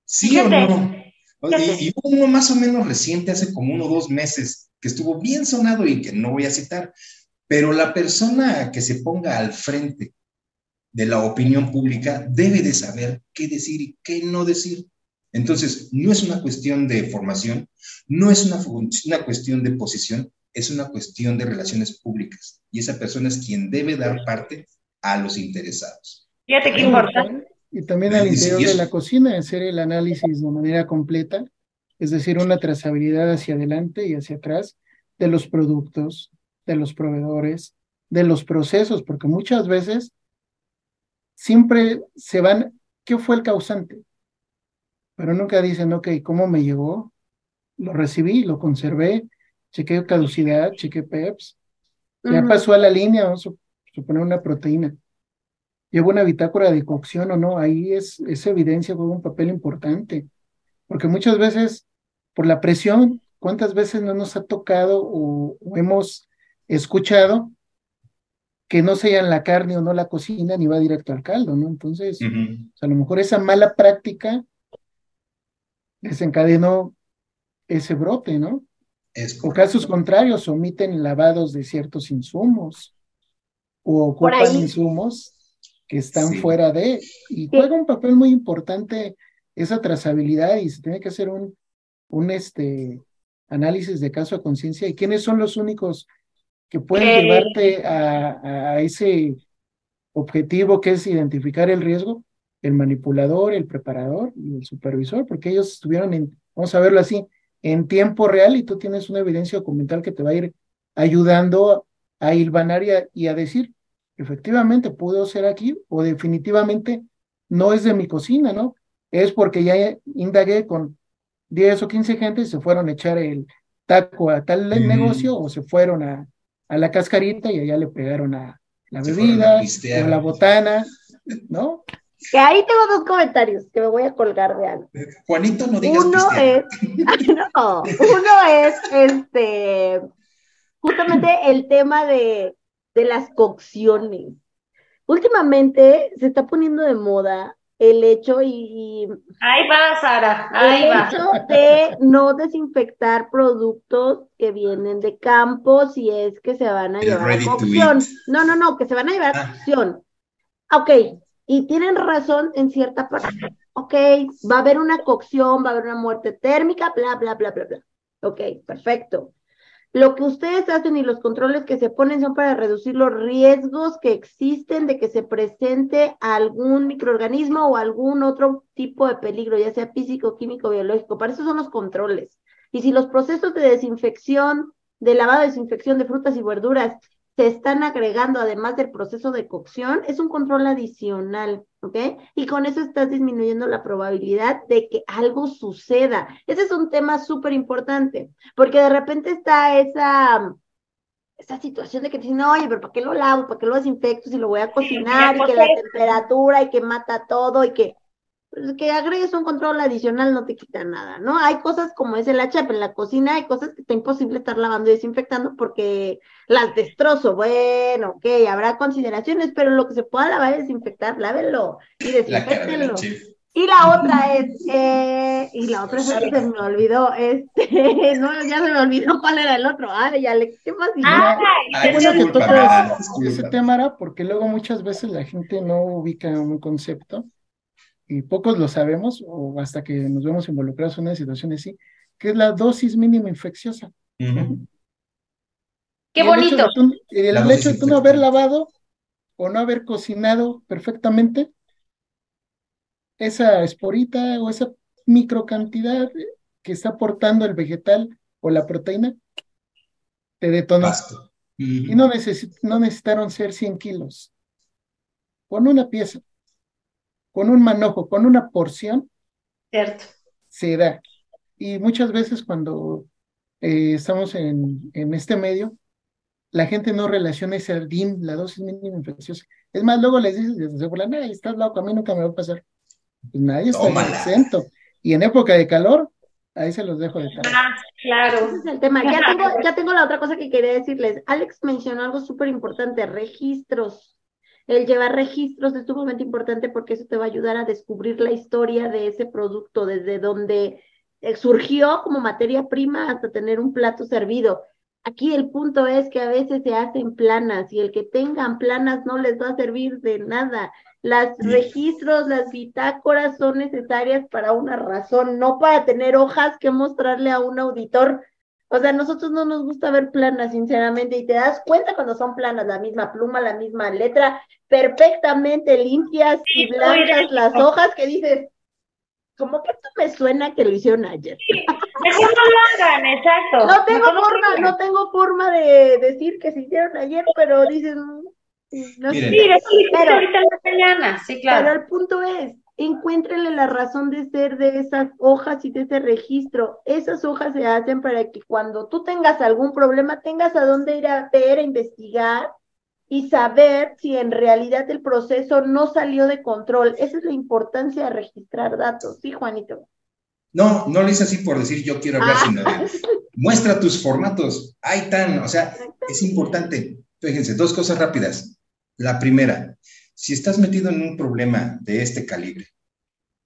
¿Sí o no? Y, uno más o menos reciente, hace como uno o dos meses, que estuvo bien sonado y que no voy a citar, pero la persona que se ponga al frente de la opinión pública debe de saber qué decir y qué no decir. Entonces, no es una cuestión de formación, no es una, una cuestión de posición, es una cuestión de relaciones públicas. Y esa persona es quien debe dar parte a los interesados. Fíjate qué importante. Y también al interior de la cocina, hacer el análisis de manera completa, es decir, una trazabilidad hacia adelante y hacia atrás de los productos, de los proveedores, de los procesos, porque muchas veces siempre se van, ¿qué fue el causante? Pero nunca dicen, ok, ¿cómo me llegó? Lo recibí, lo conservé, chequé caducidad, chequé PEPS, ya pasó a la línea, vamos a suponer una proteína. Lleva una bitácora de cocción o no, ahí es, esa evidencia juega un papel importante, porque muchas veces, por la presión, ¿cuántas veces no nos ha tocado o, hemos escuchado que no sellan la carne o no la cocina ni va directo al caldo, ¿no? Entonces, a lo mejor esa mala práctica desencadenó ese brote, ¿no? o casos contrarios, omiten lavados de ciertos insumos o ocupan insumos que están fuera de, y juega un papel muy importante esa trazabilidad y se tiene que hacer un, un este, análisis de caso a conciencia. Y quiénes son los únicos que pueden llevarte a, a, ese objetivo que es identificar el riesgo, el manipulador, el preparador y el supervisor, porque ellos estuvieron en, vamos a verlo así, en tiempo real y tú tienes una evidencia documental que te va a ir ayudando a hilvanar y a decir, efectivamente pudo ser aquí o definitivamente no es de mi cocina, ¿no? Es porque ya indagué con 10 o 15 gente y se fueron a echar el taco a tal negocio o se fueron a, a, la cascarita y allá le pegaron a la bebida o la botana, ¿no? Que ahí tengo dos comentarios que me voy a colgar de algo. Juanito, no digas Uno es, no, uno es este, justamente el tema de de las cocciones. Últimamente se está poniendo de moda el hecho y, ahí va Sara, ahí el hecho de no desinfectar productos que vienen de campo si es que se van a llevar a cocción. No, no, no, que se van a llevar a ah. cocción. Ok, y tienen razón en cierta parte. Ok, va a haber una cocción, va a haber una muerte térmica, bla, bla, bla, bla, bla. Ok, perfecto. Lo que ustedes hacen y los controles que se ponen son para reducir los riesgos que existen de que se presente algún microorganismo o algún otro tipo de peligro, ya sea físico, químico, biológico. Para eso son los controles. Y si los procesos de desinfección, de lavado, desinfección de frutas y verduras se están agregando además del proceso de cocción, es un control adicional, ¿ok? Y con eso estás disminuyendo la probabilidad de que algo suceda. Ese es un tema súper importante, porque de repente está esa, esa situación de que dicen, oye, pero ¿para qué lo lavo? ¿Para qué lo desinfecto si lo voy a cocinar? Y que la temperatura y que mata todo y que que agregues un control adicional no te quita nada, ¿no? Hay cosas como es el HP en la cocina, hay cosas que está imposible estar lavando y desinfectando porque las destrozo. Bueno, ok, habrá consideraciones, pero lo que se pueda lavar y desinfectar, lávenlo y desinfectenlo. Y la otra es, eh, y la otra es que se me olvidó, este, no, ya se me olvidó cuál era el otro. Ah, ya le, ¿qué más? Ah, bueno que tocas ese tema, era porque luego muchas veces la gente no ubica un concepto y pocos lo sabemos, o hasta que nos vemos involucrados en una situación así, que es la dosis mínima infecciosa. Qué bonito. El hecho, de tú no haber lavado o no haber cocinado perfectamente esa esporita o esa microcantidad que está aportando el vegetal o la proteína, te detonó. Y no, no necesitaron ser 100 kilos. Con una pieza con un manojo, con una porción, Cierto. se da. Y muchas veces cuando eh, estamos en, en, este medio, la gente no relaciona ese DIN, la dosis mínima infecciosa. Es más, luego les dices, burlan, estás loco, a mí nunca me va a pasar. Pues nadie está exento. Y en época de calor, ahí se los dejo de tarea. Ah, claro. Ese es el tema. Ya tengo, ya tengo la otra cosa que quería decirles. Alex mencionó algo súper importante, registros El llevar registros es sumamente importante porque eso te va a ayudar a descubrir la historia de ese producto, desde donde eh, surgió como materia prima hasta tener un plato servido. Aquí el punto es que a veces se hacen planas y el que tengan planas no les va a servir de nada. Las registros, las bitácoras son necesarias para una razón, no para tener hojas que mostrarle a un auditor. O sea, a nosotros no nos gusta ver planas, sinceramente, y te das cuenta cuando son planas, la misma pluma, la misma letra, perfectamente limpias y blancas las hojas que dices, como que esto me suena que lo hicieron ayer. Mejor no lo hagan, exacto. No tengo forma, no tengo forma de decir que se hicieron ayer, pero dicen, no sé. Sí, pero, ahorita en la mañana, sí, claro. Pero el punto es, encuéntrenle la razón de ser de esas hojas y de ese registro. Esas hojas se hacen para que cuando tú tengas algún problema tengas a dónde ir a ver, a investigar y saber si en realidad el proceso no salió de control. Esa es la importancia de registrar datos, ¿sí, Juanito? No, no lo hice así por decir yo quiero hablar, ah. sino de muestra tus formatos. Ahí están, o sea, es importante. Fíjense, dos cosas rápidas. La primera, si estás metido en un problema de este calibre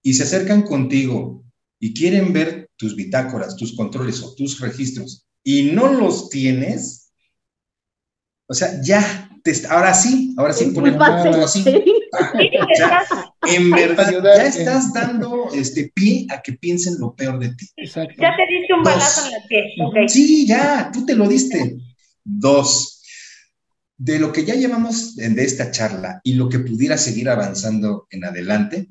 y se acercan contigo y quieren ver tus bitácoras, tus controles o tus registros y no los tienes, o sea, ya ahora sí, ahora sí, ponen así. en verdad, ya estás dando este pie a que piensen lo peor de ti. Ya te diste un balazo en la pie. Sí, ya, tú te lo diste. Dos, de lo que ya llevamos de esta charla y lo que pudiera seguir avanzando en adelante,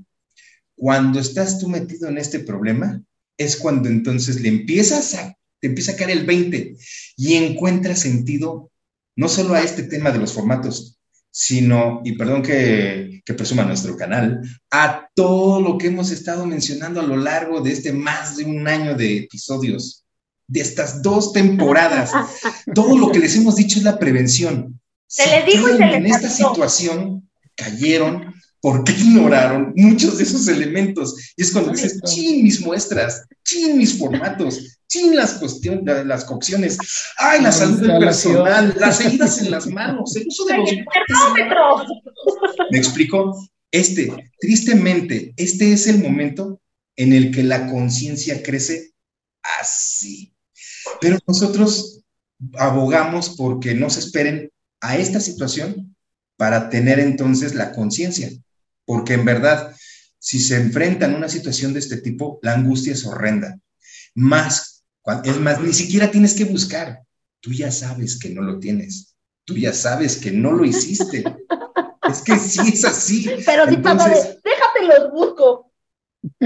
cuando estás tú metido en este problema, es cuando entonces le empiezas a, te empieza a caer el 20 y encuentras sentido no solo a este tema de los formatos, sino, y perdón que, que, presuma nuestro canal, a todo lo que hemos estado mencionando a lo largo de este más de un año de episodios, de estas dos temporadas. todo lo que les hemos dicho es la prevención. Se les dijo y se En esta situación cayeron porque ignoraron muchos de esos elementos. Y es cuando dices, chin, mis muestras, chin, mis formatos, sin las cuestiones, las cocciones, ay, la, salud del personal, las heridas en las manos, el uso de los ¿Me explico? Este, tristemente, este es el momento en el que la conciencia crece así. Pero nosotros abogamos porque no se esperen a esta situación para tener entonces la conciencia, porque en verdad, si se enfrentan a una situación de este tipo, la angustia es horrenda. Más es más, ni siquiera tienes que buscar. Tú ya sabes que no lo tienes. Tú ya sabes que no lo hiciste. es que sí es así. Pero si de, déjate los busco.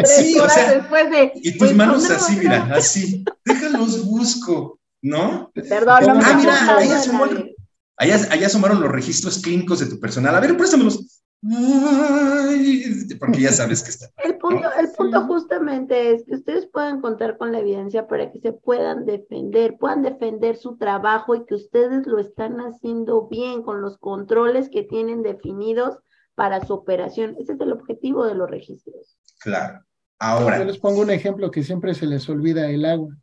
sí, o sea, y tus manos así, mira, así, déjalos busco, ¿no? Perdón, no Ah, mira, ahí asomaron, allá asomaron los registros clínicos de tu personal. A ver, préstamelos. Ay, porque ya sabes que está. El punto, el punto justamente es que ustedes puedan contar con la evidencia para que se puedan defender, puedan defender su trabajo y que ustedes lo están haciendo bien con los controles que tienen definidos para su operación. Ese es el objetivo de los registros. Claro. Ahora. Yo les pongo un ejemplo que siempre se les olvida el agua.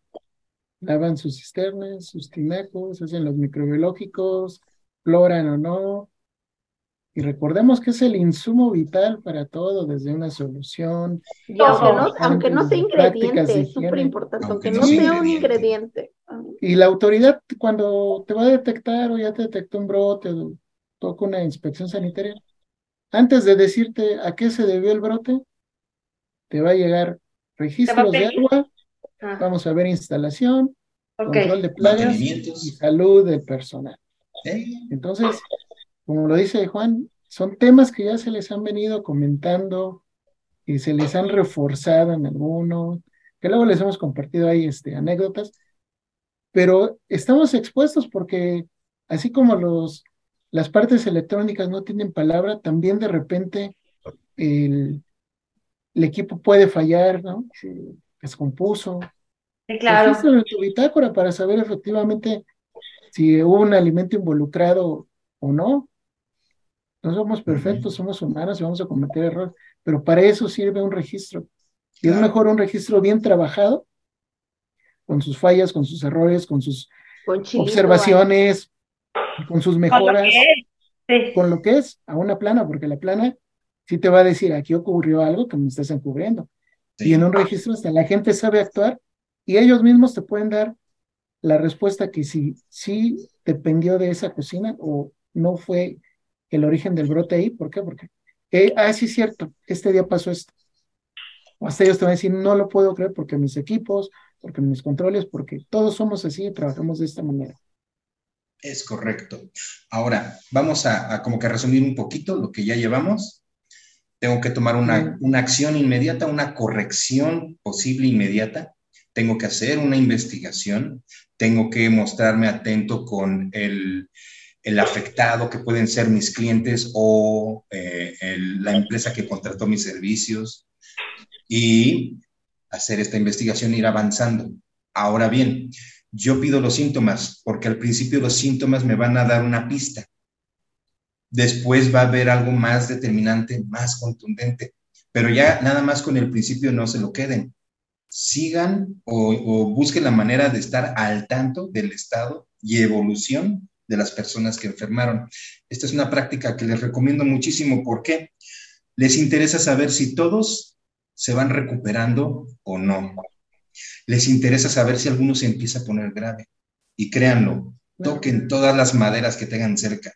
Lavan sus cisternas, sus tinacos, hacen los microbiológicos, floran o no, y recordemos que es el insumo vital para todo, desde una solución. Y aunque no, sea ingrediente, es súper importante, aunque, no sea un ingrediente. Y la autoridad, cuando te va a detectar o ya te detectó un brote, toca una inspección sanitaria, antes de decirte a qué se debió el brote, te va a llegar registros de agua, ah. vamos a ver instalación, control de plagas y salud del personal. Entonces, como lo dice Juan, son temas que ya se les han venido comentando y se les han reforzado en algunos, que luego les hemos compartido ahí este, anécdotas, pero estamos expuestos porque así como los, las partes electrónicas no tienen palabra, también de repente el, el equipo puede fallar, ¿no? Se descompuso. Sí, claro. en tu bitácora para saber efectivamente si hubo un alimento involucrado o no. No somos perfectos, somos humanos y vamos a cometer errores, pero para eso sirve un registro. Y es mejor un registro bien trabajado, con sus fallas, con sus errores, con sus observaciones, con sus mejoras. con lo que es a una plana, porque la plana sí te va a decir, aquí ocurrió algo que me estás encubriendo. Y en un registro hasta la gente sabe actuar y ellos mismos te pueden dar la respuesta que si sí dependió de esa cocina o no fue el origen del brote ahí. ¿Por qué? Porque, eh, ah, sí es cierto, este día pasó esto. O hasta ellos te van a decir, no lo puedo creer porque mis equipos, porque mis controles, porque todos somos así y trabajamos de esta manera. Es correcto. Ahora, vamos a, como que resumir un poquito lo que ya llevamos. Tengo que tomar una, una acción inmediata, una corrección posible inmediata. Tengo que hacer una investigación. Tengo que mostrarme atento con el, el afectado, que pueden ser mis clientes o eh, la empresa que contrató mis servicios, y hacer esta investigación e ir avanzando. Ahora bien, yo pido los síntomas, porque al principio los síntomas me van a dar una pista. Después va a haber algo más determinante, más contundente, pero ya nada más con el principio no se lo queden. Sigan o, o busquen la manera de estar al tanto del estado y evolución de las personas que enfermaron. Esta es una práctica que les recomiendo muchísimo porque les interesa saber si todos se van recuperando o no. Les interesa saber si alguno se empieza a poner grave. Y créanlo, toquen todas las maderas que tengan cerca.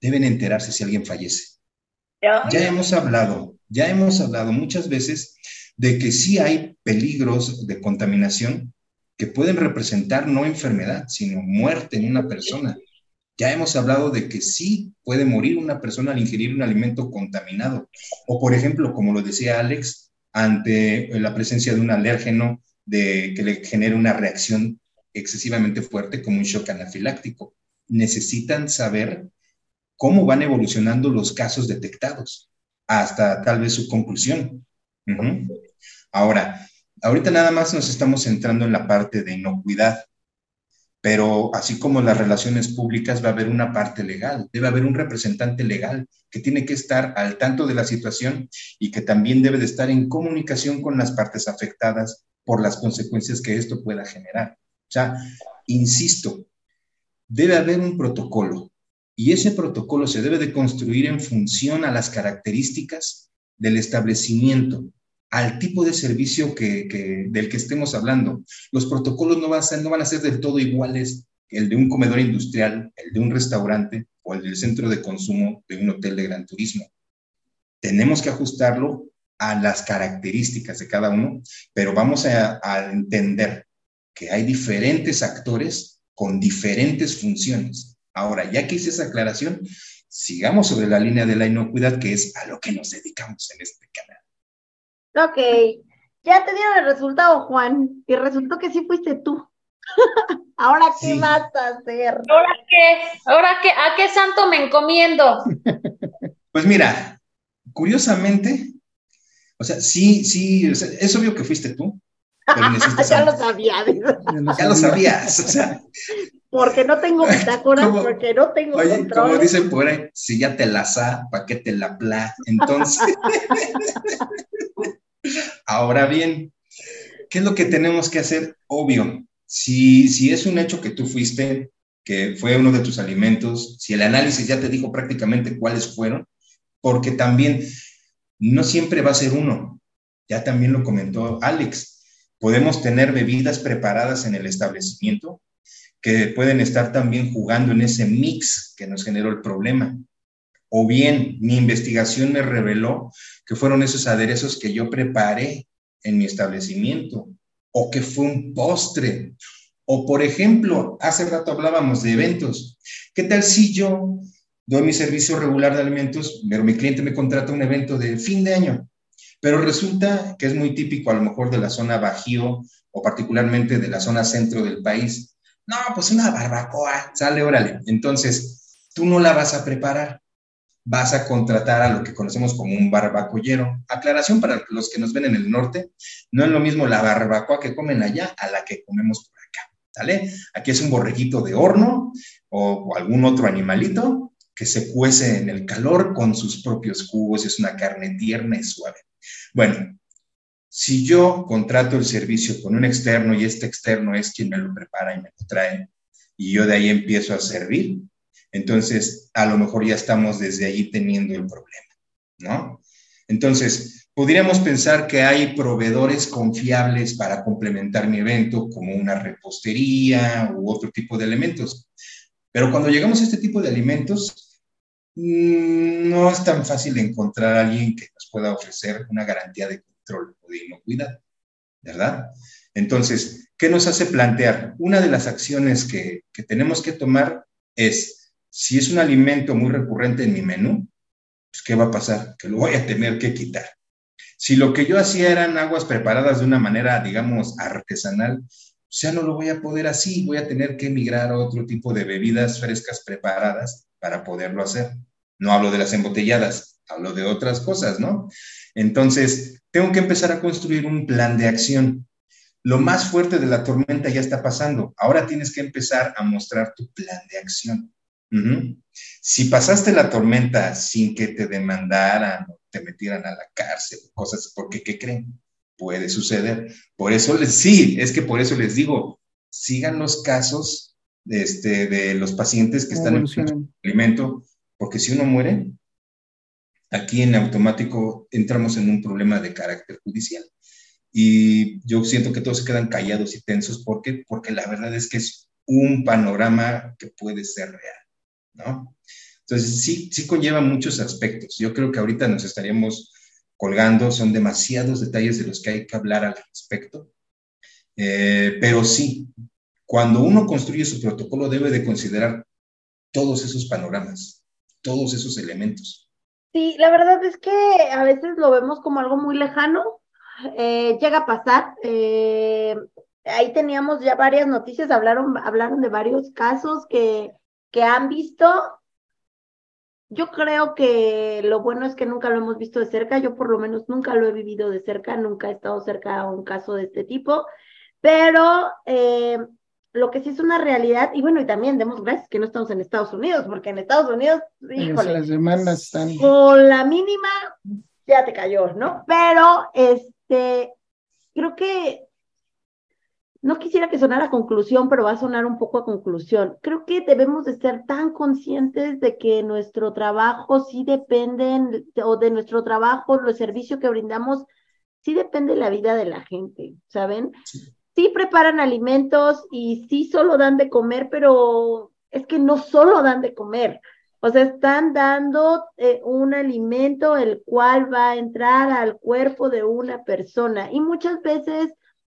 Deben enterarse si alguien fallece. Ya hemos hablado, ya hemos hablado muchas veces de que sí hay peligros de contaminación que pueden representar no enfermedad, sino muerte en una persona. Ya hemos hablado de que sí puede morir una persona al ingerir un alimento contaminado. O, por ejemplo, como lo decía Alex, ante la presencia de un alérgeno de, que le genere una reacción excesivamente fuerte como un shock anafiláctico. Necesitan saber cómo van evolucionando los casos detectados hasta tal vez su conclusión. Ahora, ahorita nada más nos estamos centrando en la parte de inocuidad, pero así como las relaciones públicas va a haber una parte legal, debe haber un representante legal que tiene que estar al tanto de la situación y que también debe de estar en comunicación con las partes afectadas por las consecuencias que esto pueda generar. O sea, insisto, debe haber un protocolo y ese protocolo se debe de construir en función a las características del establecimiento, al tipo de servicio que, del que estemos hablando. Los protocolos no van, a ser, no del todo iguales el de un comedor industrial, el de un restaurante o el del centro de consumo de un hotel de gran turismo. Tenemos que ajustarlo a las características de cada uno, pero vamos a, a entender que hay diferentes actores con diferentes funciones. Ahora, ya que hice esa aclaración, sigamos sobre la línea de la inocuidad, que es a lo que nos dedicamos en este canal. Ok, ya te dieron el resultado, Juan, y resultó que sí fuiste tú. Ahora, ¿qué vas a hacer? ¿Ahora qué? ¿Ahora qué? ¿A qué santo me encomiendo? Pues mira, curiosamente, o sea, sí, sí, es obvio que fuiste tú, pero ya lo sabía. ya lo sabías, o sea... Porque no tengo bitácora, porque no tengo Oye, control. como dicen por ahí, si ya te la sa, ¿para qué te la pla? Entonces... Ahora bien, ¿qué es lo que tenemos que hacer? Obvio, si, si es un hecho que tú fuiste, que fue uno de tus alimentos, si el análisis ya te dijo prácticamente cuáles fueron, porque también no siempre va a ser uno, ya también lo comentó Alex, podemos tener bebidas preparadas en el establecimiento que pueden estar también jugando en ese mix que nos generó el problema. O bien mi investigación me reveló que fueron esos aderezos que yo preparé en mi establecimiento o que fue un postre. O por ejemplo, hace rato hablábamos de eventos. ¿Qué tal si yo doy mi servicio regular de alimentos, pero mi cliente me contrata un evento de fin de año? Pero resulta que es muy típico a lo mejor de la zona Bajío o particularmente de la zona centro del país. No, pues una barbacoa, sale, órale. Entonces, tú no la vas a preparar vas a contratar a lo que conocemos como un barbacollero. Aclaración para los que nos ven en el norte, no es lo mismo la barbacoa que comen allá a la que comemos por acá, ¿sale? Aquí es un borreguito de horno o, algún otro animalito que se cuece en el calor con sus propios jugos, es una carne tierna y suave. Bueno, si yo contrato el servicio con un externo y este externo es quien me lo prepara y me lo trae, y yo de ahí empiezo a servir, Entonces, a lo mejor ya estamos desde allí teniendo el problema, ¿no? Entonces, podríamos pensar que hay proveedores confiables para complementar mi evento, como una repostería u otro tipo de elementos. Pero cuando llegamos a este tipo de alimentos, mm, no es tan fácil encontrar a alguien que nos pueda ofrecer una garantía de control o de inocuidad, ¿verdad? Entonces, ¿qué nos hace plantear? Una de las acciones que, que tenemos que tomar es, si es un alimento muy recurrente en mi menú, pues ¿qué va a pasar? Que lo voy a tener que quitar. Si lo que yo hacía eran aguas preparadas de una manera, digamos, artesanal, pues ya no lo voy a poder así, voy a tener que emigrar a otro tipo de bebidas frescas preparadas para poderlo hacer. No hablo de las embotelladas, hablo de otras cosas, ¿no? Entonces, tengo que empezar a construir un plan de acción. Lo más fuerte de la tormenta ya está pasando. Ahora tienes que empezar a mostrar tu plan de acción. Si pasaste la tormenta sin que te demandaran o te metieran a la cárcel, cosas, porque ¿qué creen? Puede suceder. Por eso les, sí, es que por eso les digo, sigan los casos de, este, de los pacientes que están en el alimento, porque si uno muere, aquí en automático entramos en un problema de carácter judicial. Y yo siento que todos se quedan callados y tensos. ¿Por qué? Porque la verdad es que es un panorama que puede ser real. ¿No? Entonces, sí, sí conlleva muchos aspectos. Yo creo que ahorita nos estaríamos colgando, son demasiados detalles de los que hay que hablar al respecto. Eh, pero sí, cuando uno construye su protocolo debe de considerar todos esos panoramas, todos esos elementos. Sí, la verdad es que a veces lo vemos como algo muy lejano, eh, llega a pasar. Eh, ahí teníamos ya varias noticias, hablaron, hablaron de varios casos que que han visto, yo creo que lo bueno es que nunca lo hemos visto de cerca, yo por lo menos nunca lo he vivido de cerca, nunca he estado cerca a un caso de este tipo, pero eh, lo que sí es una realidad, y bueno, y también demos gracias que no estamos en Estados Unidos, porque en Estados Unidos, híjole, las demandas están... Con la mínima ya te cayó, ¿no? Pero, este, creo que no quisiera que sonara conclusión, pero va a sonar un poco a conclusión. Creo que debemos de ser tan conscientes de que nuestro trabajo sí depende, o de nuestro trabajo, el servicio que brindamos, sí depende de la vida de la gente, ¿saben? Sí. preparan alimentos y sí solo dan de comer, pero es que no solo dan de comer. O sea, están dando eh, un alimento el cual va a entrar al cuerpo de una persona. Y muchas veces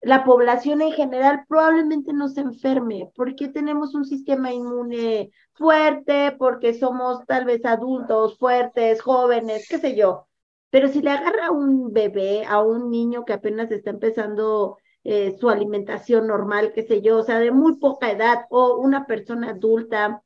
la población en general probablemente no se enferme, porque tenemos un sistema inmune fuerte, porque somos tal vez adultos fuertes, jóvenes, qué sé yo. Pero si le agarra a un bebé, a un niño que apenas está empezando eh, su alimentación normal, qué sé yo, o sea, de muy poca edad, o una persona adulta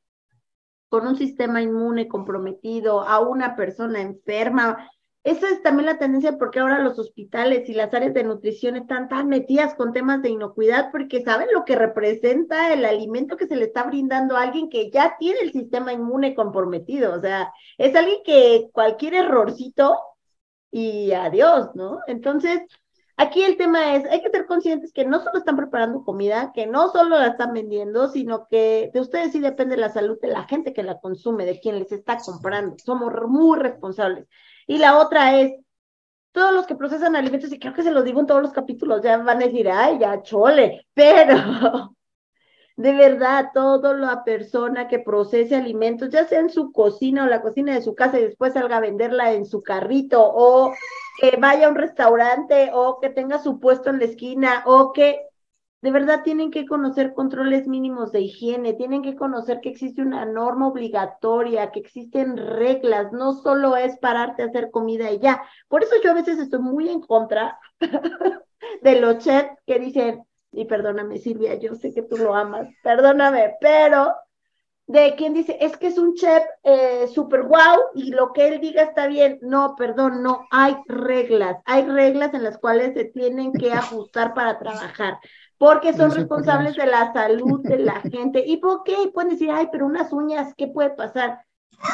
con un sistema inmune comprometido, a una persona enferma, esa es también la tendencia porque ahora los hospitales y las áreas de nutrición están tan metidas con temas de inocuidad porque saben lo que representa el alimento que se le está brindando a alguien que ya tiene el sistema inmune comprometido. O sea, es alguien que cualquier errorcito y adiós, ¿no? Entonces, aquí el tema es, hay que ser conscientes que no solo están preparando comida, que no solo la están vendiendo, sino que de ustedes sí depende la salud de la gente que la consume, de quien les está comprando. Somos muy responsables. Y la otra es, todos los que procesan alimentos, y creo que se los digo en todos los capítulos, ya van a decir, ay, ya chole, pero de verdad, toda la persona que procese alimentos, ya sea en su cocina o la cocina de su casa y después salga a venderla en su carrito, o que vaya a un restaurante, o que tenga su puesto en la esquina, o que de verdad tienen que conocer controles mínimos de higiene, tienen que conocer que existe una norma obligatoria, que existen reglas, no solo es pararte a hacer comida y ya. Por eso yo a veces estoy muy en contra de los chefs que dicen, y perdóname Silvia, yo sé que tú lo amas, perdóname, pero de quien dice, es que es un chef eh, super guau y lo que él diga está bien. No, perdón, no, hay reglas, hay reglas en las cuales se tienen que ajustar para trabajar porque son responsables de la salud de la gente. ¿Y por qué? Pueden decir, ay, pero unas uñas, ¿qué puede pasar?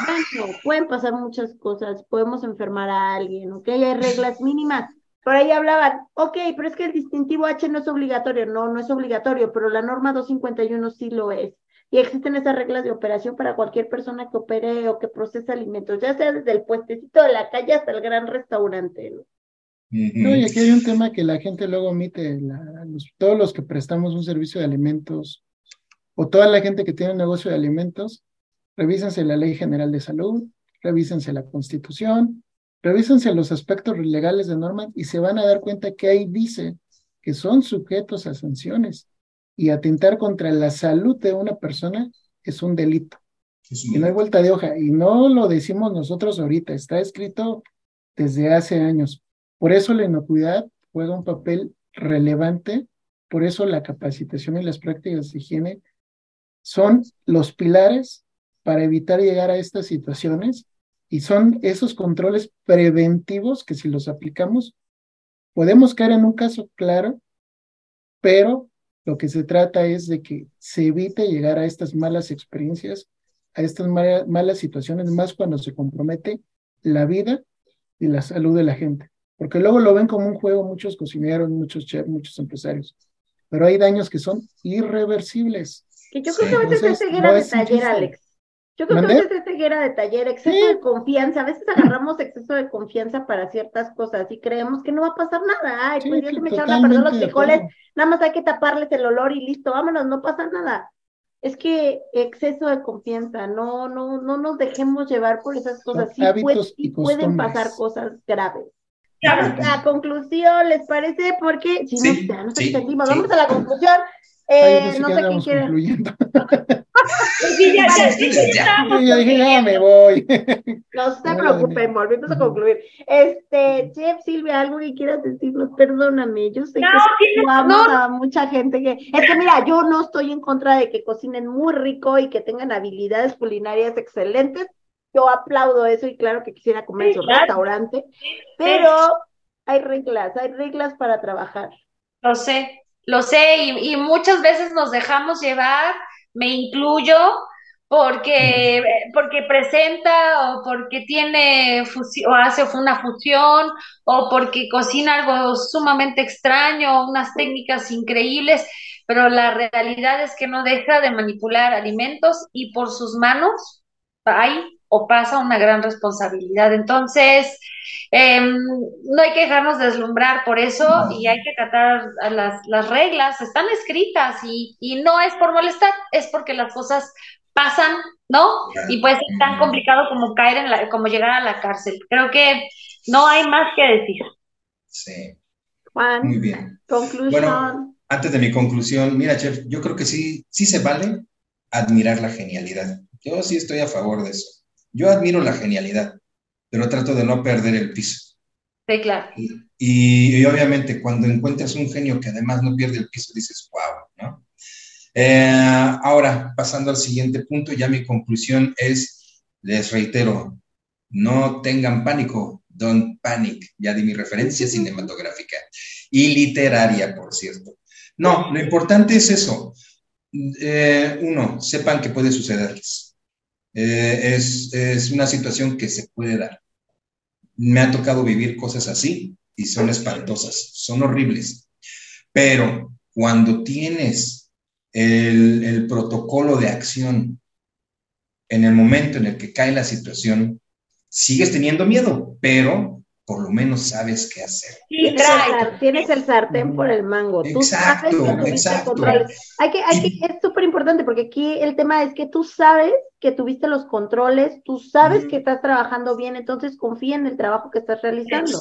Bueno, pueden pasar muchas cosas, podemos enfermar a alguien, ¿ok? Hay reglas mínimas. Por ahí hablaban, ok, pero es que el distintivo H no es obligatorio. No, no es obligatorio, pero la norma 251 sí lo es. y existen esas reglas de operación para cualquier persona que opere o que procese alimentos, ya sea desde el puestecito de la calle hasta el gran restaurante. ¿no? Y aquí hay un tema que la gente luego omite, todos los que prestamos un servicio de alimentos o toda la gente que tiene un negocio de alimentos, revísense la Ley General de Salud, revísense la Constitución, revísense los aspectos legales de normas y se van a dar cuenta que ahí dice que son sujetos a sanciones y atentar contra la salud de una persona es un delito. Y no hay vuelta de hoja. Y no lo decimos nosotros ahorita, está escrito desde hace años. Por eso la inocuidad juega un papel relevante, por eso la capacitación y las prácticas de higiene son los pilares para evitar llegar a estas situaciones y son esos controles preventivos que si los aplicamos podemos caer en un caso claro, pero lo que se trata es de que se evite llegar a estas malas experiencias, a estas malas situaciones, más cuando se compromete la vida y la salud de la gente. Porque luego lo ven como un juego muchos cocineros, muchos chefs, muchos empresarios. Pero hay daños que son irreversibles. Que yo creo que a veces es ceguera de taller, Alex. Yo creo que a veces es ceguera de taller, exceso de confianza. A veces agarramos exceso de confianza para ciertas cosas y creemos que no va a pasar nada. Ay, pues ya se me echaron a perder los frijoles, nada más hay que taparles el olor y listo, vámonos, no pasa nada. Es que exceso de confianza, no, no, no nos dejemos llevar por esas cosas. Sí, y pueden pasar cosas graves. La conclusión, ¿les parece? Porque si no, ya nos extendimos. Vamos a la conclusión. Eh, no sé quién quiere. sí, ya, ya, dije, ya me voy. No se preocupen, volvemos a concluir. Este, Chef Silvia, algo que quieras decirnos, perdóname, yo sé que vamos a mucha gente que. Es que mira, yo no estoy en contra de que cocinen muy rico y que tengan habilidades culinarias excelentes. Yo aplaudo eso y claro que quisiera comer en su restaurante, pero hay reglas, hay reglas para trabajar. Lo sé, lo sé, y, muchas veces nos dejamos llevar, me incluyo, porque, porque presenta o porque tiene o hace una fusión o porque cocina algo sumamente extraño, unas técnicas increíbles, pero la realidad es que no deja de manipular alimentos y por sus manos hay o pasa una gran responsabilidad. Entonces, em, no hay que dejarnos deslumbrar por eso y hay que tratar las, las reglas, están escritas y, y, no es por molestar, es porque las cosas pasan, ¿no? Y puede ser tan complicado como caer en la, como llegar a la cárcel. Creo que no hay más que decir. Sí. Juan, Muy bien. Conclusión. Bueno, antes de mi conclusión, mira, Chef, yo creo que sí, sí se vale admirar la genialidad. Yo sí estoy a favor de eso. Yo admiro la genialidad, pero trato de no perder el piso. Sí, claro. Y, obviamente cuando encuentras un genio que además no pierde el piso, dices, wow, ¿no? Eh, ahora, pasando al siguiente punto, ya mi conclusión es, les reitero, no tengan pánico, don't panic, ya di mi referencia cinematográfica y literaria, por cierto. No, lo importante es eso. Eh, uno, sepan que puede sucederles. Eh, es, es una situación que se puede dar. Me ha tocado vivir cosas así y son espantosas, son horribles. Pero cuando tienes el, el, protocolo de acción en el momento en el que cae la situación, sigues teniendo miedo, pero por lo menos sabes qué hacer. Sí, tienes el sartén por el mango. Exacto, exacto. Hay que, hay que, es súper importante porque aquí el tema es que tú sabes que tuviste los controles, tú sabes que estás trabajando bien, entonces confía en el trabajo que estás realizando.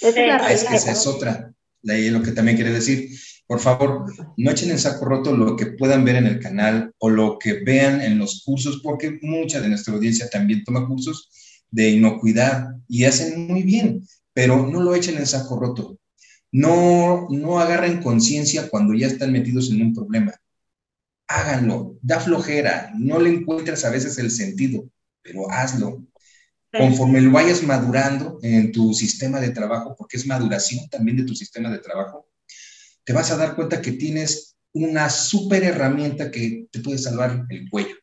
Esa es la ah, es que esa es otra, lo que también quiere decir. Por favor, no echen en saco roto lo que puedan ver en el canal o lo que vean en los cursos, porque mucha de nuestra audiencia también toma cursos de inocuidad y hacen muy bien, pero no lo echen en saco roto. No, no agarren conciencia cuando ya están metidos en un problema. Háganlo, da flojera, no le encuentras a veces el sentido, pero hazlo. Conforme lo vayas madurando en tu sistema de trabajo, porque es maduración también de tu sistema de trabajo, te vas a dar cuenta que tienes una súper herramienta que te puede salvar el cuello.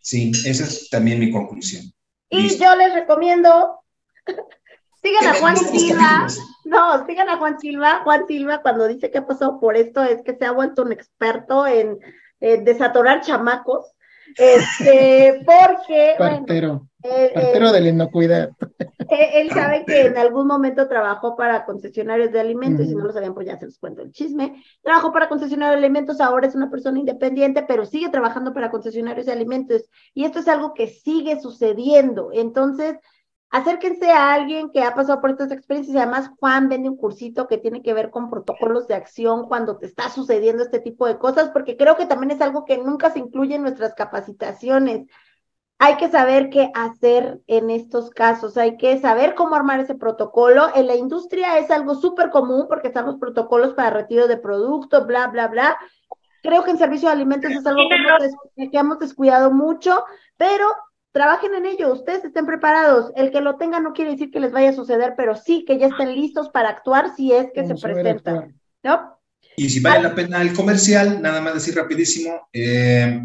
sí, esa es también mi conclusión. Y yo les recomiendo, sigan a Juan Silva, no, sigan a Juan Silva. Juan Silva cuando dice que ha pasado por esto es que se ha vuelto un experto en eh, desatorar chamacos, este, porque... Partero. Partero de la inocuidad. Él sabe que en algún momento trabajó para concesionarios de alimentos, y si no lo sabían, pues ya se les cuento el chisme. Trabajó para concesionarios de alimentos, ahora es una persona independiente, pero sigue trabajando para concesionarios de alimentos. Y esto es algo que sigue sucediendo. Entonces, acérquense a alguien que ha pasado por estas experiencias. Además, Juan vende un cursito que tiene que ver con protocolos de acción cuando te está sucediendo este tipo de cosas, porque creo que también es algo que nunca se incluye en nuestras capacitaciones hay que saber qué hacer en estos casos, hay que saber cómo armar ese protocolo. En la industria es algo súper común porque están los protocolos para retiro de productos, bla, bla, bla. Creo que en servicio de alimentos es algo que hemos descuidado mucho, pero trabajen en ello, ustedes estén preparados. El que lo tenga no quiere decir que les vaya a suceder, pero sí que ya estén listos para actuar si es que se presenta. ¿No? Y si vale la pena el comercial, nada más decir rapidísimo, eh,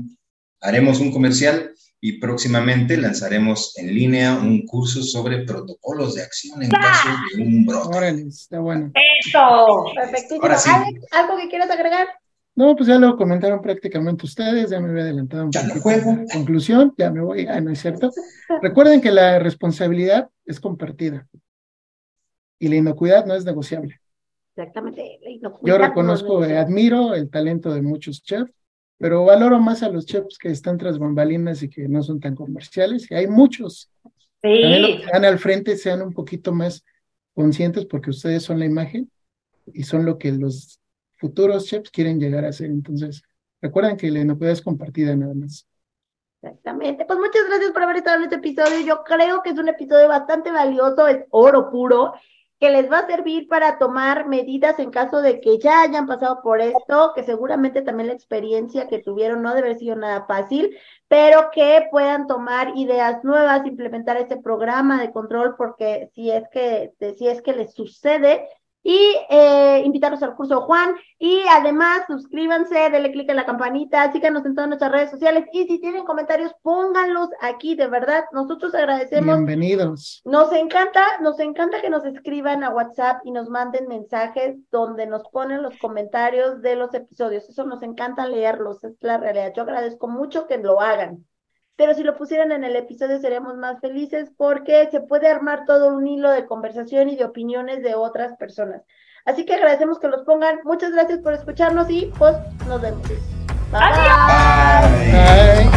haremos un comercial y próximamente lanzaremos en línea un curso sobre protocolos de acción en caso de un brote. Órale, está bueno. Eso. Perfectísimo. Alex, ¿algo que quieras agregar? No, pues ya lo comentaron prácticamente ustedes, ya me había adelantado un ya juego. Conclusión, ya me voy, ah, no es cierto. Recuerden que la responsabilidad es compartida y la inocuidad no es negociable. Exactamente. Yo reconozco, admiro el talento de muchos chefs, pero valoro más a los chefs que están tras bambalinas y que no son tan comerciales, y hay muchos. Sí. También los que están al frente sean un poquito más conscientes porque ustedes son la imagen y son lo que los futuros chefs quieren llegar a ser. Entonces, recuerden que la inocuidad es compartida nada más. Exactamente. Pues muchas gracias por haber estado en este episodio. Yo creo que es un episodio bastante valioso, es oro puro que les va a servir para tomar medidas en caso de que ya hayan pasado por esto, que seguramente también la experiencia que tuvieron no debe haber sido nada fácil, pero que puedan tomar ideas nuevas, implementar este programa de control, porque si es que, si es que les sucede, y eh, invitarlos al curso Juan. Y además, suscríbanse, denle clic en la campanita, síganos en todas nuestras redes sociales. Y si tienen comentarios, pónganlos aquí, de verdad. Nosotros agradecemos. Bienvenidos. Nos encanta, nos encanta que nos escriban a WhatsApp y nos manden mensajes donde nos ponen los comentarios de los episodios. Eso nos encanta leerlos, es la realidad. Yo agradezco mucho que lo hagan pero si lo pusieran en el episodio seríamos más felices porque se puede armar todo un hilo de conversación y de opiniones de otras personas. Así que agradecemos que los pongan. Muchas gracias por escucharnos y pues nos vemos. Bye.